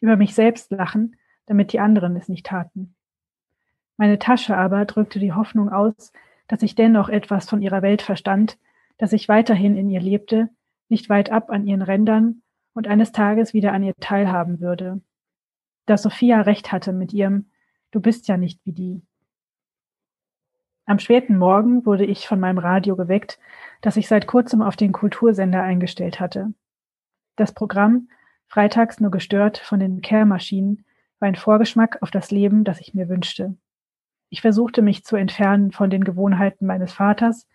über mich selbst lachen, damit die anderen es nicht taten. Meine Tasche aber drückte die Hoffnung aus, dass ich dennoch etwas von ihrer Welt verstand, dass ich weiterhin in ihr lebte, nicht weit ab an ihren Rändern und eines Tages wieder an ihr teilhaben würde. Dass Sophia recht hatte mit ihrem Du bist ja nicht wie die. Am späten Morgen wurde ich von meinem Radio geweckt, das ich seit kurzem auf den Kultursender eingestellt hatte. Das Programm, freitags nur gestört von den Kehrmaschinen, war ein Vorgeschmack auf das Leben, das ich mir wünschte. Ich versuchte mich zu entfernen von den Gewohnheiten meines Vaters.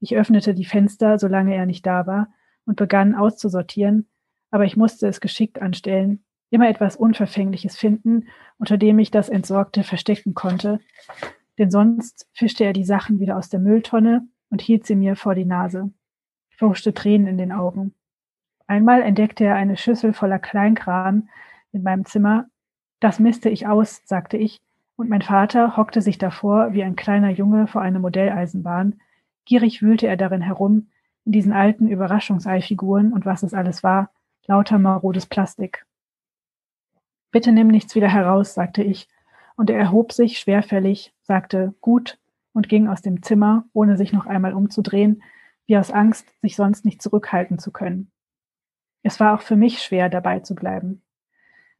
Ich öffnete die Fenster, solange er nicht da war, und begann auszusortieren, aber ich musste es geschickt anstellen, immer etwas Unverfängliches finden, unter dem ich das Entsorgte verstecken konnte, denn sonst fischte er die Sachen wieder aus der Mülltonne und hielt sie mir vor die Nase. Ich furchte Tränen in den Augen. Einmal entdeckte er eine Schüssel voller Kleinkram in meinem Zimmer. Das misste ich aus, sagte ich, und mein Vater hockte sich davor wie ein kleiner Junge vor einer Modelleisenbahn. Gierig wühlte er darin herum, in diesen alten Überraschungseifiguren und was es alles war, lauter marodes Plastik. Bitte nimm nichts wieder heraus, sagte ich, und er erhob sich schwerfällig, sagte gut und ging aus dem Zimmer, ohne sich noch einmal umzudrehen, wie aus Angst, sich sonst nicht zurückhalten zu können. Es war auch für mich schwer, dabei zu bleiben.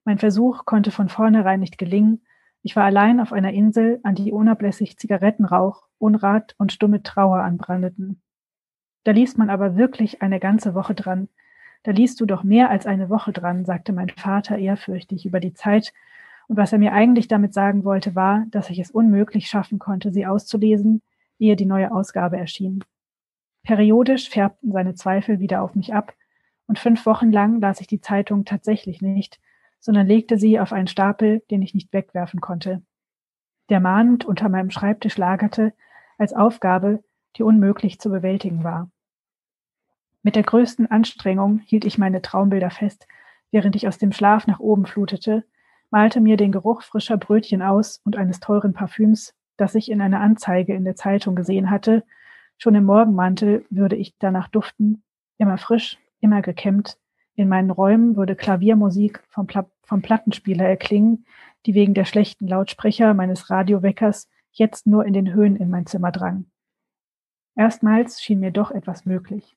Mein Versuch konnte von vornherein nicht gelingen, ich war allein auf einer Insel, an die unablässig Zigarettenrauch, Unrat und stumme Trauer anbrandeten. Da liest man aber wirklich eine ganze Woche dran. Da liest du doch mehr als eine Woche dran, sagte mein Vater ehrfürchtig über die Zeit. Und was er mir eigentlich damit sagen wollte, war, dass ich es unmöglich schaffen konnte, sie auszulesen, ehe die neue Ausgabe erschien. Periodisch färbten seine Zweifel wieder auf mich ab, und fünf Wochen lang las ich die Zeitung tatsächlich nicht, sondern legte sie auf einen Stapel, den ich nicht wegwerfen konnte. Der mahnend unter meinem Schreibtisch lagerte, als Aufgabe, die unmöglich zu bewältigen war. Mit der größten Anstrengung hielt ich meine Traumbilder fest, während ich aus dem Schlaf nach oben flutete, malte mir den Geruch frischer Brötchen aus und eines teuren Parfüms, das ich in einer Anzeige in der Zeitung gesehen hatte. Schon im Morgenmantel würde ich danach duften, immer frisch, immer gekämmt, in meinen Räumen würde Klaviermusik vom, Pla vom Plattenspieler erklingen, die wegen der schlechten Lautsprecher meines Radioweckers jetzt nur in den Höhen in mein Zimmer drang. Erstmals schien mir doch etwas möglich.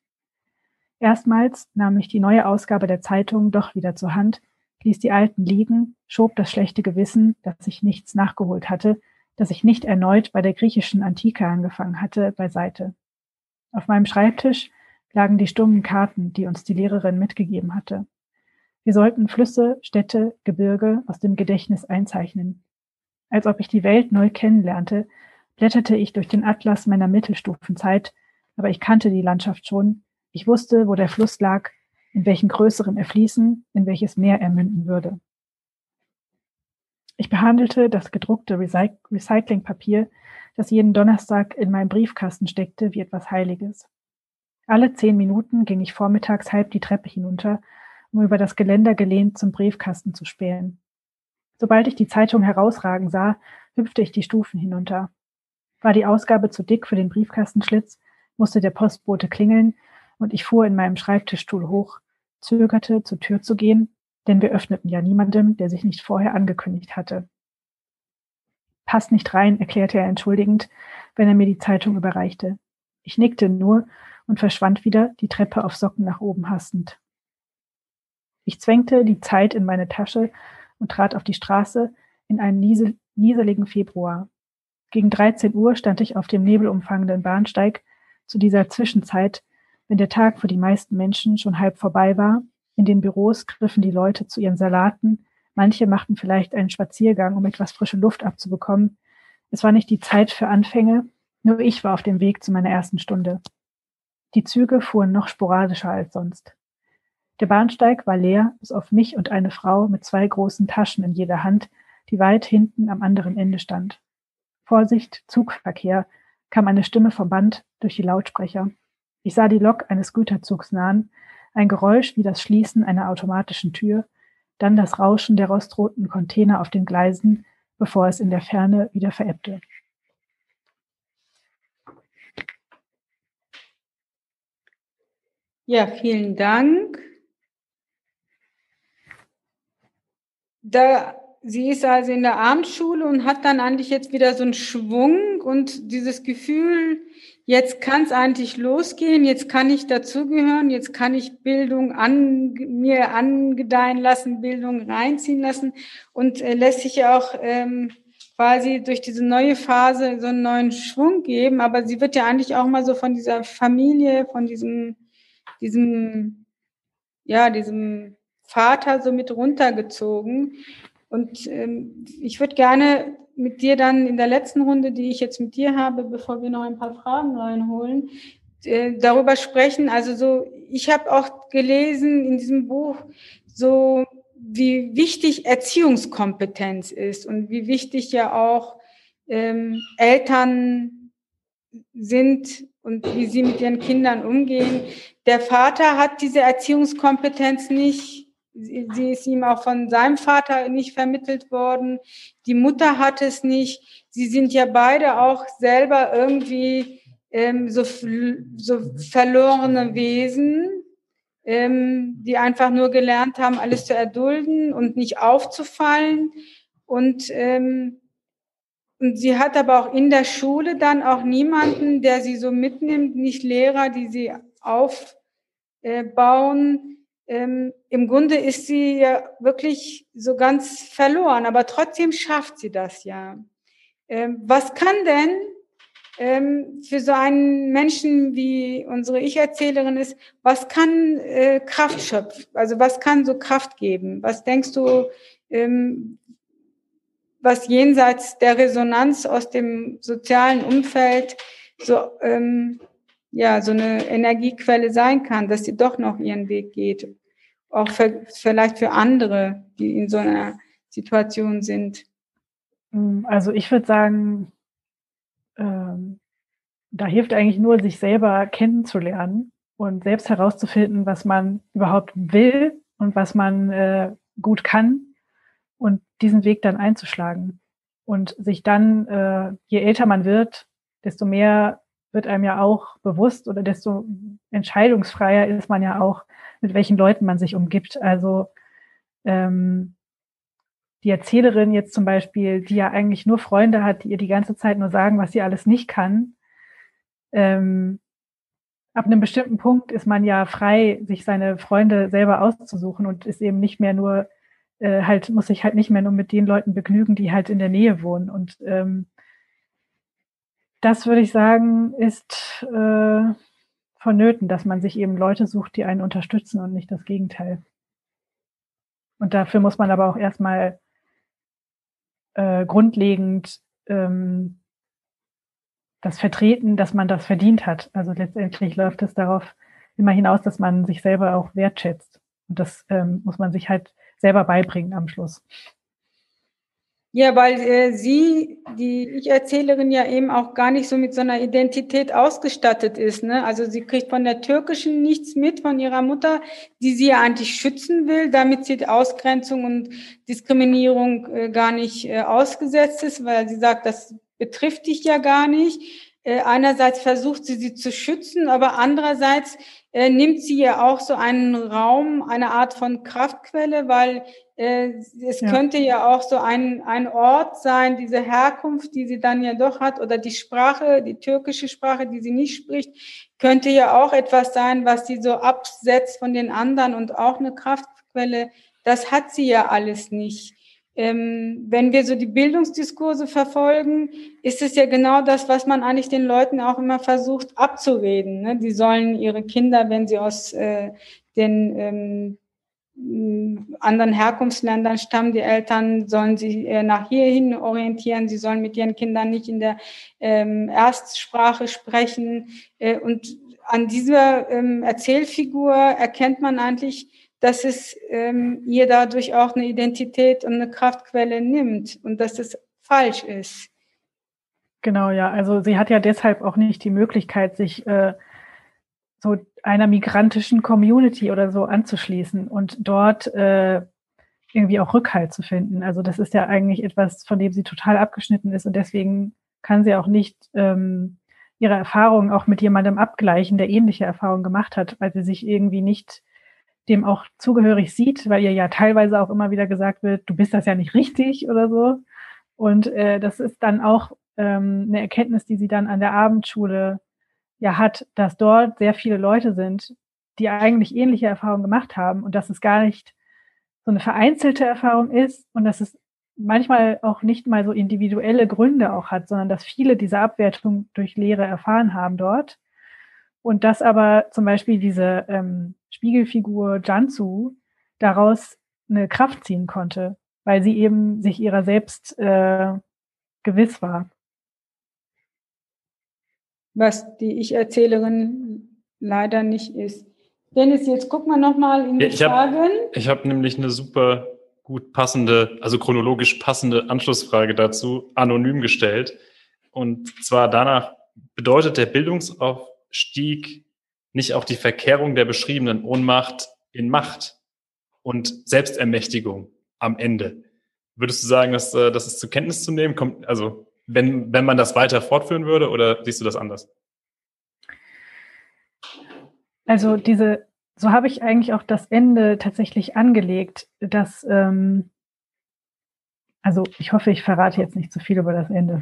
Erstmals nahm ich die neue Ausgabe der Zeitung doch wieder zur Hand, ließ die alten liegen, schob das schlechte Gewissen, dass ich nichts nachgeholt hatte, dass ich nicht erneut bei der griechischen Antike angefangen hatte, beiseite. Auf meinem Schreibtisch lagen die stummen Karten, die uns die Lehrerin mitgegeben hatte. Wir sollten Flüsse, Städte, Gebirge aus dem Gedächtnis einzeichnen. Als ob ich die Welt neu kennenlernte, blätterte ich durch den Atlas meiner Mittelstufenzeit, aber ich kannte die Landschaft schon. Ich wusste, wo der Fluss lag, in welchen größeren er fließen, in welches Meer er münden würde. Ich behandelte das gedruckte Recyclingpapier, das jeden Donnerstag in meinem Briefkasten steckte, wie etwas Heiliges. Alle zehn Minuten ging ich vormittags halb die Treppe hinunter, um über das Geländer gelehnt zum Briefkasten zu spähen. Sobald ich die Zeitung herausragen sah, hüpfte ich die Stufen hinunter. War die Ausgabe zu dick für den Briefkastenschlitz, musste der Postbote klingeln und ich fuhr in meinem Schreibtischstuhl hoch, zögerte, zur Tür zu gehen, denn wir öffneten ja niemandem, der sich nicht vorher angekündigt hatte. Passt nicht rein, erklärte er entschuldigend, wenn er mir die Zeitung überreichte. Ich nickte nur und verschwand wieder, die Treppe auf Socken nach oben hastend. Ich zwängte die Zeit in meine Tasche und trat auf die Straße in einen niesel nieseligen Februar. Gegen 13 Uhr stand ich auf dem nebelumfangenden Bahnsteig zu dieser Zwischenzeit, wenn der Tag für die meisten Menschen schon halb vorbei war. In den Büros griffen die Leute zu ihren Salaten, manche machten vielleicht einen Spaziergang, um etwas frische Luft abzubekommen. Es war nicht die Zeit für Anfänge, nur ich war auf dem Weg zu meiner ersten Stunde. Die Züge fuhren noch sporadischer als sonst. Der Bahnsteig war leer, bis auf mich und eine Frau mit zwei großen Taschen in jeder Hand, die weit hinten am anderen Ende stand. Vorsicht, Zugverkehr, kam eine Stimme vom Band durch die Lautsprecher. Ich sah die Lok eines Güterzugs nahen, ein Geräusch wie das Schließen einer automatischen Tür, dann das Rauschen der rostroten Container auf den Gleisen, bevor es in der Ferne wieder verebbte. Ja, vielen Dank. Da, sie ist also in der Abendschule und hat dann eigentlich jetzt wieder so einen Schwung und dieses Gefühl, jetzt kann es eigentlich losgehen, jetzt kann ich dazugehören, jetzt kann ich Bildung an mir angedeihen lassen, Bildung reinziehen lassen und äh, lässt sich ja auch ähm, quasi durch diese neue Phase so einen neuen Schwung geben. Aber sie wird ja eigentlich auch mal so von dieser Familie, von diesem diesem, ja, diesem Vater so mit runtergezogen. Und ähm, ich würde gerne mit dir dann in der letzten Runde, die ich jetzt mit dir habe, bevor wir noch ein paar Fragen reinholen, äh, darüber sprechen. Also so, ich habe auch gelesen in diesem Buch, so wie wichtig Erziehungskompetenz ist und wie wichtig ja auch ähm, Eltern sind und wie sie mit ihren Kindern umgehen. Der Vater hat diese Erziehungskompetenz nicht. Sie ist ihm auch von seinem Vater nicht vermittelt worden. Die Mutter hat es nicht. Sie sind ja beide auch selber irgendwie ähm, so, so verlorene Wesen, ähm, die einfach nur gelernt haben, alles zu erdulden und nicht aufzufallen. Und ähm, und sie hat aber auch in der Schule dann auch niemanden, der sie so mitnimmt, nicht Lehrer, die sie aufbauen. Ähm, Im Grunde ist sie ja wirklich so ganz verloren, aber trotzdem schafft sie das ja. Ähm, was kann denn ähm, für so einen Menschen wie unsere Ich-Erzählerin ist, was kann äh, Kraft schöpfen? Also was kann so Kraft geben? Was denkst du, ähm, was jenseits der Resonanz aus dem sozialen Umfeld so, ähm, ja, so eine Energiequelle sein kann, dass sie doch noch ihren Weg geht. Auch für, vielleicht für andere, die in so einer Situation sind. Mm, also ich würde sagen, ähm, da hilft eigentlich nur, sich selber kennenzulernen und selbst herauszufinden, was man überhaupt will und was man äh, gut kann und diesen Weg dann einzuschlagen. Und sich dann, äh, je älter man wird, desto mehr wird einem ja auch bewusst oder desto entscheidungsfreier ist man ja auch, mit welchen Leuten man sich umgibt. Also ähm, die Erzählerin jetzt zum Beispiel, die ja eigentlich nur Freunde hat, die ihr die ganze Zeit nur sagen, was sie alles nicht kann. Ähm, ab einem bestimmten Punkt ist man ja frei, sich seine Freunde selber auszusuchen und ist eben nicht mehr nur äh, halt muss ich halt nicht mehr nur mit den Leuten begnügen, die halt in der Nähe wohnen. Und ähm, das würde ich sagen, ist äh, vonnöten, dass man sich eben Leute sucht, die einen unterstützen und nicht das Gegenteil. Und dafür muss man aber auch erstmal äh, grundlegend ähm, das vertreten, dass man das verdient hat. Also letztendlich läuft es darauf immer hinaus, dass man sich selber auch wertschätzt. Und das ähm, muss man sich halt selber beibringen am Schluss. Ja, weil äh, sie, die Ich-Erzählerin, ja eben auch gar nicht so mit so einer Identität ausgestattet ist. Ne? Also sie kriegt von der türkischen nichts mit, von ihrer Mutter, die sie ja eigentlich schützen will, damit sie Ausgrenzung und Diskriminierung äh, gar nicht äh, ausgesetzt ist, weil sie sagt, das betrifft dich ja gar nicht. Äh, einerseits versucht sie sie zu schützen, aber andererseits äh, nimmt sie ja auch so einen Raum, eine Art von Kraftquelle, weil äh, es ja. könnte ja auch so ein, ein Ort sein, diese Herkunft, die sie dann ja doch hat, oder die Sprache, die türkische Sprache, die sie nicht spricht, könnte ja auch etwas sein, was sie so absetzt von den anderen und auch eine Kraftquelle. Das hat sie ja alles nicht. Ähm, wenn wir so die Bildungsdiskurse verfolgen, ist es ja genau das, was man eigentlich den Leuten auch immer versucht abzureden. Ne? Die sollen ihre Kinder, wenn sie aus äh, den ähm, anderen Herkunftsländern stammen, die Eltern sollen sie äh, nach hierhin orientieren, sie sollen mit ihren Kindern nicht in der ähm, Erstsprache sprechen. Äh, und an dieser ähm, Erzählfigur erkennt man eigentlich, dass es ähm, ihr dadurch auch eine Identität und eine Kraftquelle nimmt und dass es falsch ist. Genau, ja. Also sie hat ja deshalb auch nicht die Möglichkeit, sich äh, so einer migrantischen Community oder so anzuschließen und dort äh, irgendwie auch Rückhalt zu finden. Also das ist ja eigentlich etwas, von dem sie total abgeschnitten ist und deswegen kann sie auch nicht ähm, ihre Erfahrungen auch mit jemandem abgleichen, der ähnliche Erfahrungen gemacht hat, weil sie sich irgendwie nicht dem auch zugehörig sieht, weil ihr ja teilweise auch immer wieder gesagt wird, du bist das ja nicht richtig oder so. Und äh, das ist dann auch ähm, eine Erkenntnis, die sie dann an der Abendschule ja hat, dass dort sehr viele Leute sind, die eigentlich ähnliche Erfahrungen gemacht haben und dass es gar nicht so eine vereinzelte Erfahrung ist und dass es manchmal auch nicht mal so individuelle Gründe auch hat, sondern dass viele diese Abwertung durch Lehre erfahren haben dort. Und dass aber zum Beispiel diese ähm, Spiegelfigur Jansu daraus eine Kraft ziehen konnte, weil sie eben sich ihrer selbst äh, gewiss war. Was die Ich-Erzählerin leider nicht ist. Dennis, jetzt guck mal nochmal in die ja, ich Fragen. Hab, ich habe nämlich eine super gut passende, also chronologisch passende Anschlussfrage dazu anonym gestellt. Und zwar danach, bedeutet der Bildungsaufstieg nicht auch die Verkehrung der beschriebenen Ohnmacht in Macht und Selbstermächtigung am Ende? Würdest du sagen, dass äh, das ist zur Kenntnis zu nehmen? Kommt, also wenn, wenn man das weiter fortführen würde oder siehst du das anders? Also diese so habe ich eigentlich auch das Ende tatsächlich angelegt, dass, ähm, also ich hoffe, ich verrate jetzt nicht zu viel über das Ende.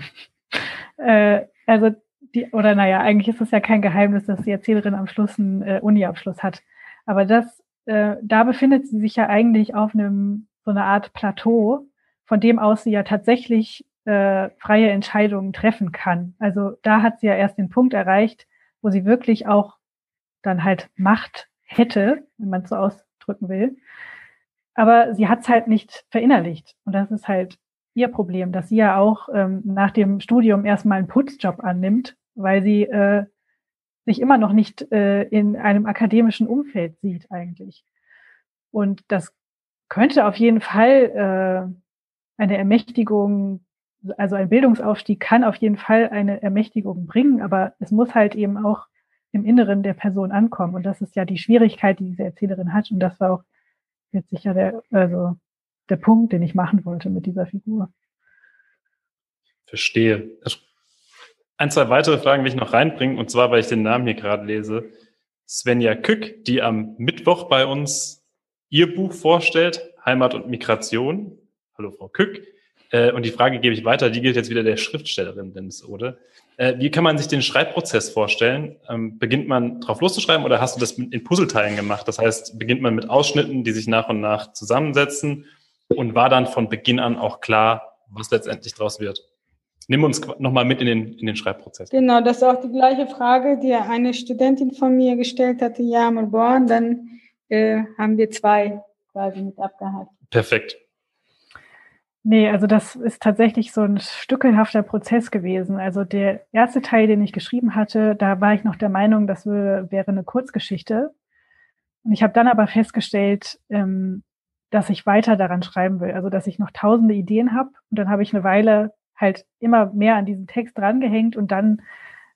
äh, also die, oder naja, eigentlich ist es ja kein Geheimnis, dass die Erzählerin am Schluss einen äh, Uni-Abschluss hat. Aber das, äh, da befindet sie sich ja eigentlich auf einem so einer Art Plateau, von dem aus sie ja tatsächlich äh, freie Entscheidungen treffen kann. Also da hat sie ja erst den Punkt erreicht, wo sie wirklich auch dann halt Macht hätte, wenn man es so ausdrücken will. Aber sie hat es halt nicht verinnerlicht. Und das ist halt ihr Problem, dass sie ja auch ähm, nach dem Studium erstmal einen Putzjob annimmt, weil sie äh, sich immer noch nicht äh, in einem akademischen Umfeld sieht eigentlich. Und das könnte auf jeden Fall äh, eine Ermächtigung, also ein Bildungsaufstieg kann auf jeden Fall eine Ermächtigung bringen, aber es muss halt eben auch im Inneren der Person ankommen. Und das ist ja die Schwierigkeit, die diese Erzählerin hat. Und das war auch jetzt sicher der, also der Punkt, den ich machen wollte mit dieser Figur. Verstehe. Ein, zwei weitere Fragen will ich noch reinbringen, und zwar, weil ich den Namen hier gerade lese. Svenja Kück, die am Mittwoch bei uns ihr Buch vorstellt, Heimat und Migration. Hallo, Frau Kück. Äh, und die Frage gebe ich weiter, die gilt jetzt wieder der Schriftstellerin, Dennis, oder? Äh, wie kann man sich den Schreibprozess vorstellen? Ähm, beginnt man drauf loszuschreiben oder hast du das in Puzzleteilen gemacht? Das heißt, beginnt man mit Ausschnitten, die sich nach und nach zusammensetzen und war dann von Beginn an auch klar, was letztendlich draus wird? Nimm uns nochmal mit in den, in den Schreibprozess. Genau, das ist auch die gleiche Frage, die eine Studentin von mir gestellt hatte, Jamel Born. Dann äh, haben wir zwei quasi mit abgehakt. Perfekt. Nee, also das ist tatsächlich so ein stückelhafter Prozess gewesen. Also der erste Teil, den ich geschrieben hatte, da war ich noch der Meinung, das wäre eine Kurzgeschichte. Und ich habe dann aber festgestellt, ähm, dass ich weiter daran schreiben will. Also dass ich noch tausende Ideen habe. Und dann habe ich eine Weile halt immer mehr an diesen Text drangehängt und dann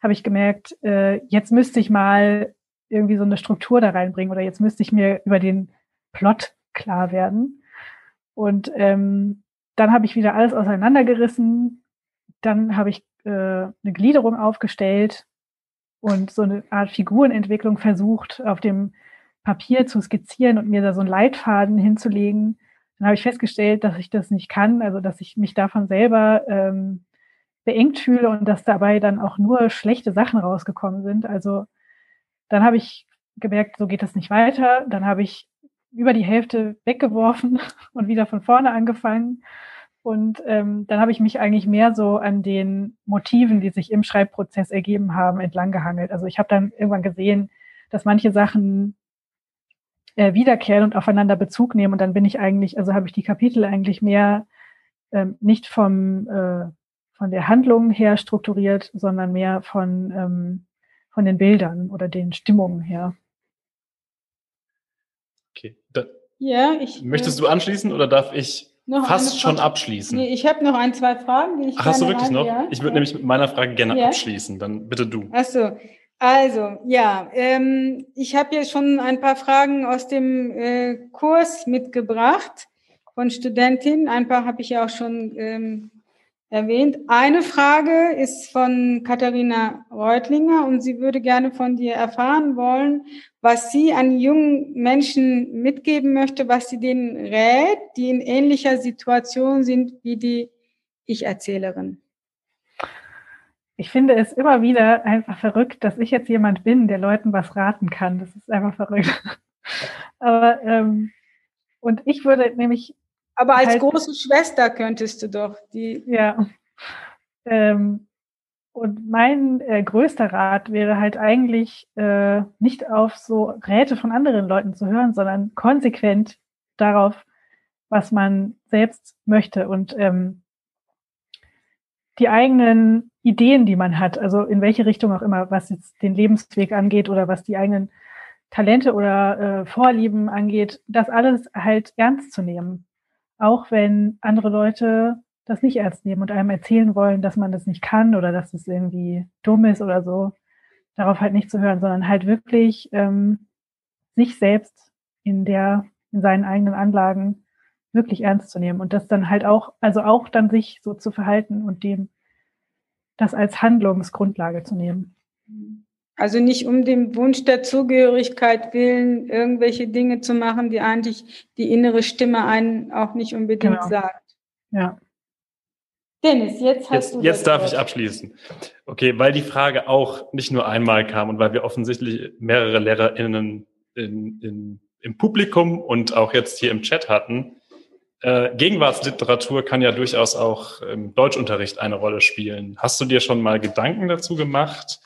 habe ich gemerkt, äh, jetzt müsste ich mal irgendwie so eine Struktur da reinbringen oder jetzt müsste ich mir über den Plot klar werden. Und ähm, dann habe ich wieder alles auseinandergerissen. Dann habe ich äh, eine Gliederung aufgestellt und so eine Art Figurenentwicklung versucht, auf dem Papier zu skizzieren und mir da so einen Leitfaden hinzulegen. Dann habe ich festgestellt, dass ich das nicht kann, also dass ich mich davon selber ähm, beengt fühle und dass dabei dann auch nur schlechte Sachen rausgekommen sind. Also dann habe ich gemerkt, so geht das nicht weiter. Dann habe ich über die Hälfte weggeworfen und wieder von vorne angefangen. Und ähm, dann habe ich mich eigentlich mehr so an den Motiven, die sich im Schreibprozess ergeben haben, entlang gehangelt. Also ich habe dann irgendwann gesehen, dass manche Sachen äh, wiederkehren und aufeinander Bezug nehmen. Und dann bin ich eigentlich, also habe ich die Kapitel eigentlich mehr ähm, nicht vom äh, von der Handlung her strukturiert, sondern mehr von von den Bildern oder den Stimmungen her. Okay. Da, ja, ich. Möchtest äh, du anschließen oder darf ich fast schon abschließen? Nee, ich habe noch ein, zwei Fragen, die ich Ach, hast du wirklich rein, noch? Ja? Ich würde ja. nämlich mit meiner Frage gerne ja? abschließen. Dann bitte du. Achso. Also, ja, ähm, ich habe hier schon ein paar Fragen aus dem äh, Kurs mitgebracht von Studentinnen. Ein paar habe ich ja auch schon ähm, erwähnt. Eine Frage ist von Katharina Reutlinger und sie würde gerne von dir erfahren wollen, was sie an jungen Menschen mitgeben möchte, was sie denen rät, die in ähnlicher Situation sind wie die Ich-Erzählerin. Ich finde es immer wieder einfach verrückt, dass ich jetzt jemand bin, der Leuten was raten kann. Das ist einfach verrückt. Aber ähm, und ich würde nämlich aber als halt, große Schwester könntest du doch die. Ja. Ähm, und mein äh, größter Rat wäre halt eigentlich äh, nicht auf so Räte von anderen Leuten zu hören, sondern konsequent darauf, was man selbst möchte und ähm, die eigenen Ideen, die man hat, also in welche Richtung auch immer, was jetzt den Lebensweg angeht oder was die eigenen Talente oder äh, Vorlieben angeht, das alles halt ernst zu nehmen. Auch wenn andere Leute das nicht ernst nehmen und einem erzählen wollen, dass man das nicht kann oder dass es irgendwie dumm ist oder so, darauf halt nicht zu hören, sondern halt wirklich ähm, sich selbst in der, in seinen eigenen Anlagen wirklich ernst zu nehmen und das dann halt auch, also auch dann sich so zu verhalten und dem das als Handlungsgrundlage zu nehmen. Also nicht um dem Wunsch der Zugehörigkeit willen, irgendwelche Dinge zu machen, die eigentlich die innere Stimme einen auch nicht unbedingt genau. sagt. Ja. Dennis, jetzt hast jetzt, du. Jetzt darf Wort. ich abschließen. Okay, weil die Frage auch nicht nur einmal kam und weil wir offensichtlich mehrere LehrerInnen in, in, im Publikum und auch jetzt hier im Chat hatten. Äh, Gegenwartsliteratur kann ja durchaus auch im Deutschunterricht eine Rolle spielen. Hast du dir schon mal Gedanken dazu gemacht?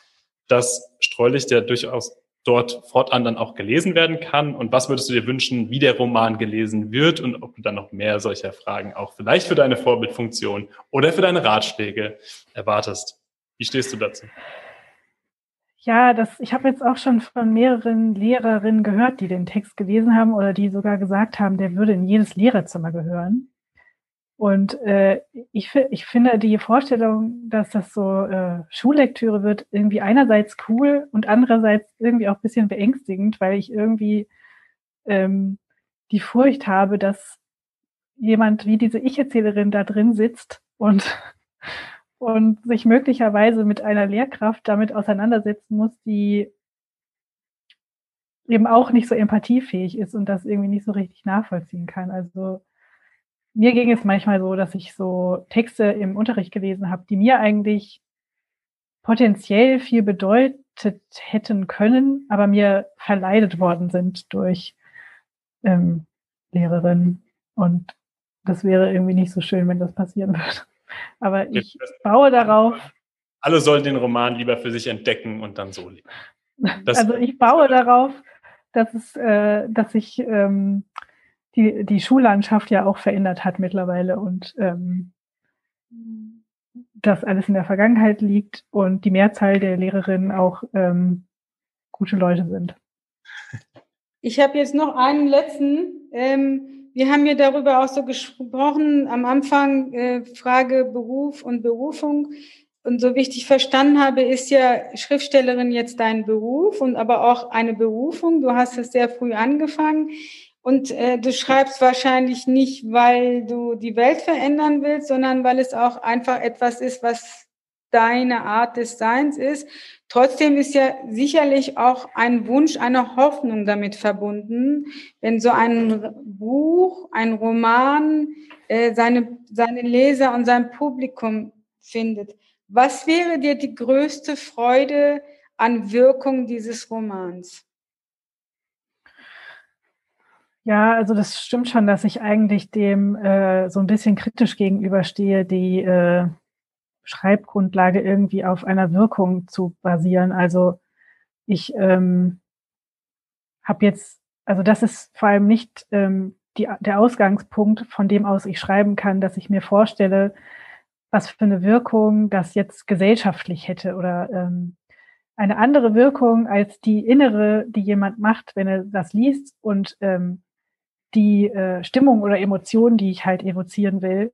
dass Streulicht ja durchaus dort fortan dann auch gelesen werden kann? Und was würdest du dir wünschen, wie der Roman gelesen wird und ob du dann noch mehr solcher Fragen auch vielleicht für deine Vorbildfunktion oder für deine Ratschläge erwartest? Wie stehst du dazu? Ja, das, ich habe jetzt auch schon von mehreren Lehrerinnen gehört, die den Text gelesen haben oder die sogar gesagt haben, der würde in jedes Lehrerzimmer gehören. Und äh, ich, ich finde die Vorstellung, dass das so äh, Schullektüre wird, irgendwie einerseits cool und andererseits irgendwie auch ein bisschen beängstigend, weil ich irgendwie ähm, die Furcht habe, dass jemand wie diese Ich-Erzählerin da drin sitzt und, und sich möglicherweise mit einer Lehrkraft damit auseinandersetzen muss, die eben auch nicht so empathiefähig ist und das irgendwie nicht so richtig nachvollziehen kann. Also mir ging es manchmal so, dass ich so Texte im Unterricht gelesen habe, die mir eigentlich potenziell viel bedeutet hätten können, aber mir verleidet worden sind durch ähm, Lehrerinnen. Und das wäre irgendwie nicht so schön, wenn das passieren würde. Aber ich baue darauf. Alle sollen den Roman lieber für sich entdecken und dann so leben. also ich baue darauf, dass es, äh, dass ich ähm, die, die Schullandschaft ja auch verändert hat mittlerweile und ähm, das alles in der Vergangenheit liegt und die Mehrzahl der Lehrerinnen auch ähm, gute Leute sind. Ich habe jetzt noch einen letzten. Ähm, wir haben ja darüber auch so gesprochen am Anfang, äh, Frage Beruf und Berufung. Und so wie ich dich verstanden habe, ist ja Schriftstellerin jetzt dein Beruf und aber auch eine Berufung. Du hast es sehr früh angefangen. Und äh, du schreibst wahrscheinlich nicht, weil du die Welt verändern willst, sondern weil es auch einfach etwas ist, was deine Art des Seins ist. Trotzdem ist ja sicherlich auch ein Wunsch, eine Hoffnung damit verbunden, wenn so ein Buch, ein Roman äh, seine, seine Leser und sein Publikum findet. Was wäre dir die größte Freude an Wirkung dieses Romans? Ja, also das stimmt schon, dass ich eigentlich dem äh, so ein bisschen kritisch gegenüberstehe, die äh, Schreibgrundlage irgendwie auf einer Wirkung zu basieren. Also ich ähm, habe jetzt, also das ist vor allem nicht ähm, die, der Ausgangspunkt, von dem aus ich schreiben kann, dass ich mir vorstelle, was für eine Wirkung das jetzt gesellschaftlich hätte oder ähm, eine andere Wirkung als die innere, die jemand macht, wenn er das liest und ähm, die äh, Stimmung oder Emotionen, die ich halt evozieren will,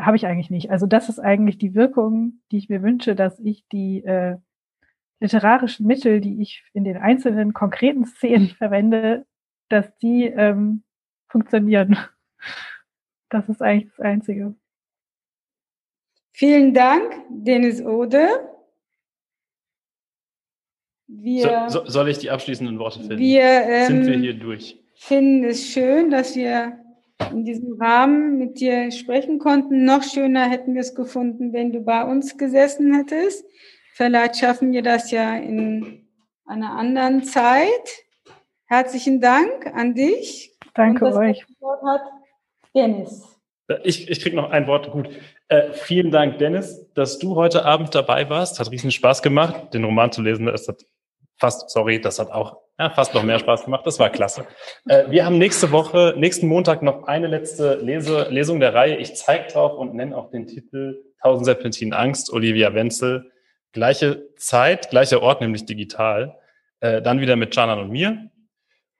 habe ich eigentlich nicht. Also das ist eigentlich die Wirkung, die ich mir wünsche, dass ich die äh, literarischen Mittel, die ich in den einzelnen konkreten Szenen verwende, dass die ähm, funktionieren. Das ist eigentlich das Einzige. Vielen Dank, Dennis Ode. Wir, so, so, soll ich die abschließenden Worte finden? Wir, ähm, Sind wir hier durch? finden es schön, dass wir in diesem Rahmen mit dir sprechen konnten. Noch schöner hätten wir es gefunden, wenn du bei uns gesessen hättest. Vielleicht schaffen wir das ja in einer anderen Zeit. Herzlichen Dank an dich. Danke Und das euch. Wort hat Dennis. Ich, ich kriege noch ein Wort. Gut. Äh, vielen Dank, Dennis, dass du heute Abend dabei warst. Hat riesen Spaß gemacht, den Roman zu lesen. Das hat fast, sorry, das hat auch ja, fast noch mehr Spaß gemacht. Das war klasse. Äh, wir haben nächste Woche, nächsten Montag noch eine letzte Lese, Lesung der Reihe. Ich zeige drauf und nenne auch den Titel Tausend Serpentinen Angst, Olivia Wenzel. Gleiche Zeit, gleicher Ort, nämlich digital. Äh, dann wieder mit Janan und mir.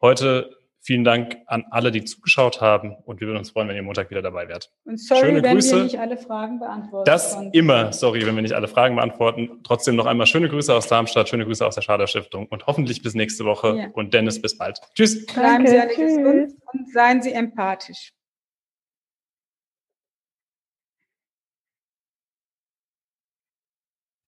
Heute Vielen Dank an alle, die zugeschaut haben und wir würden uns freuen, wenn ihr Montag wieder dabei wärt. Und sorry, schöne wenn Grüße. wir nicht alle Fragen beantworten. Das konnten. immer, sorry, wenn wir nicht alle Fragen beantworten. Trotzdem noch einmal schöne Grüße aus Darmstadt, schöne Grüße aus der Schader Stiftung und hoffentlich bis nächste Woche. Ja. Und Dennis, bis bald. Tschüss. Bleiben Danke, Sie alle gesund und seien Sie empathisch.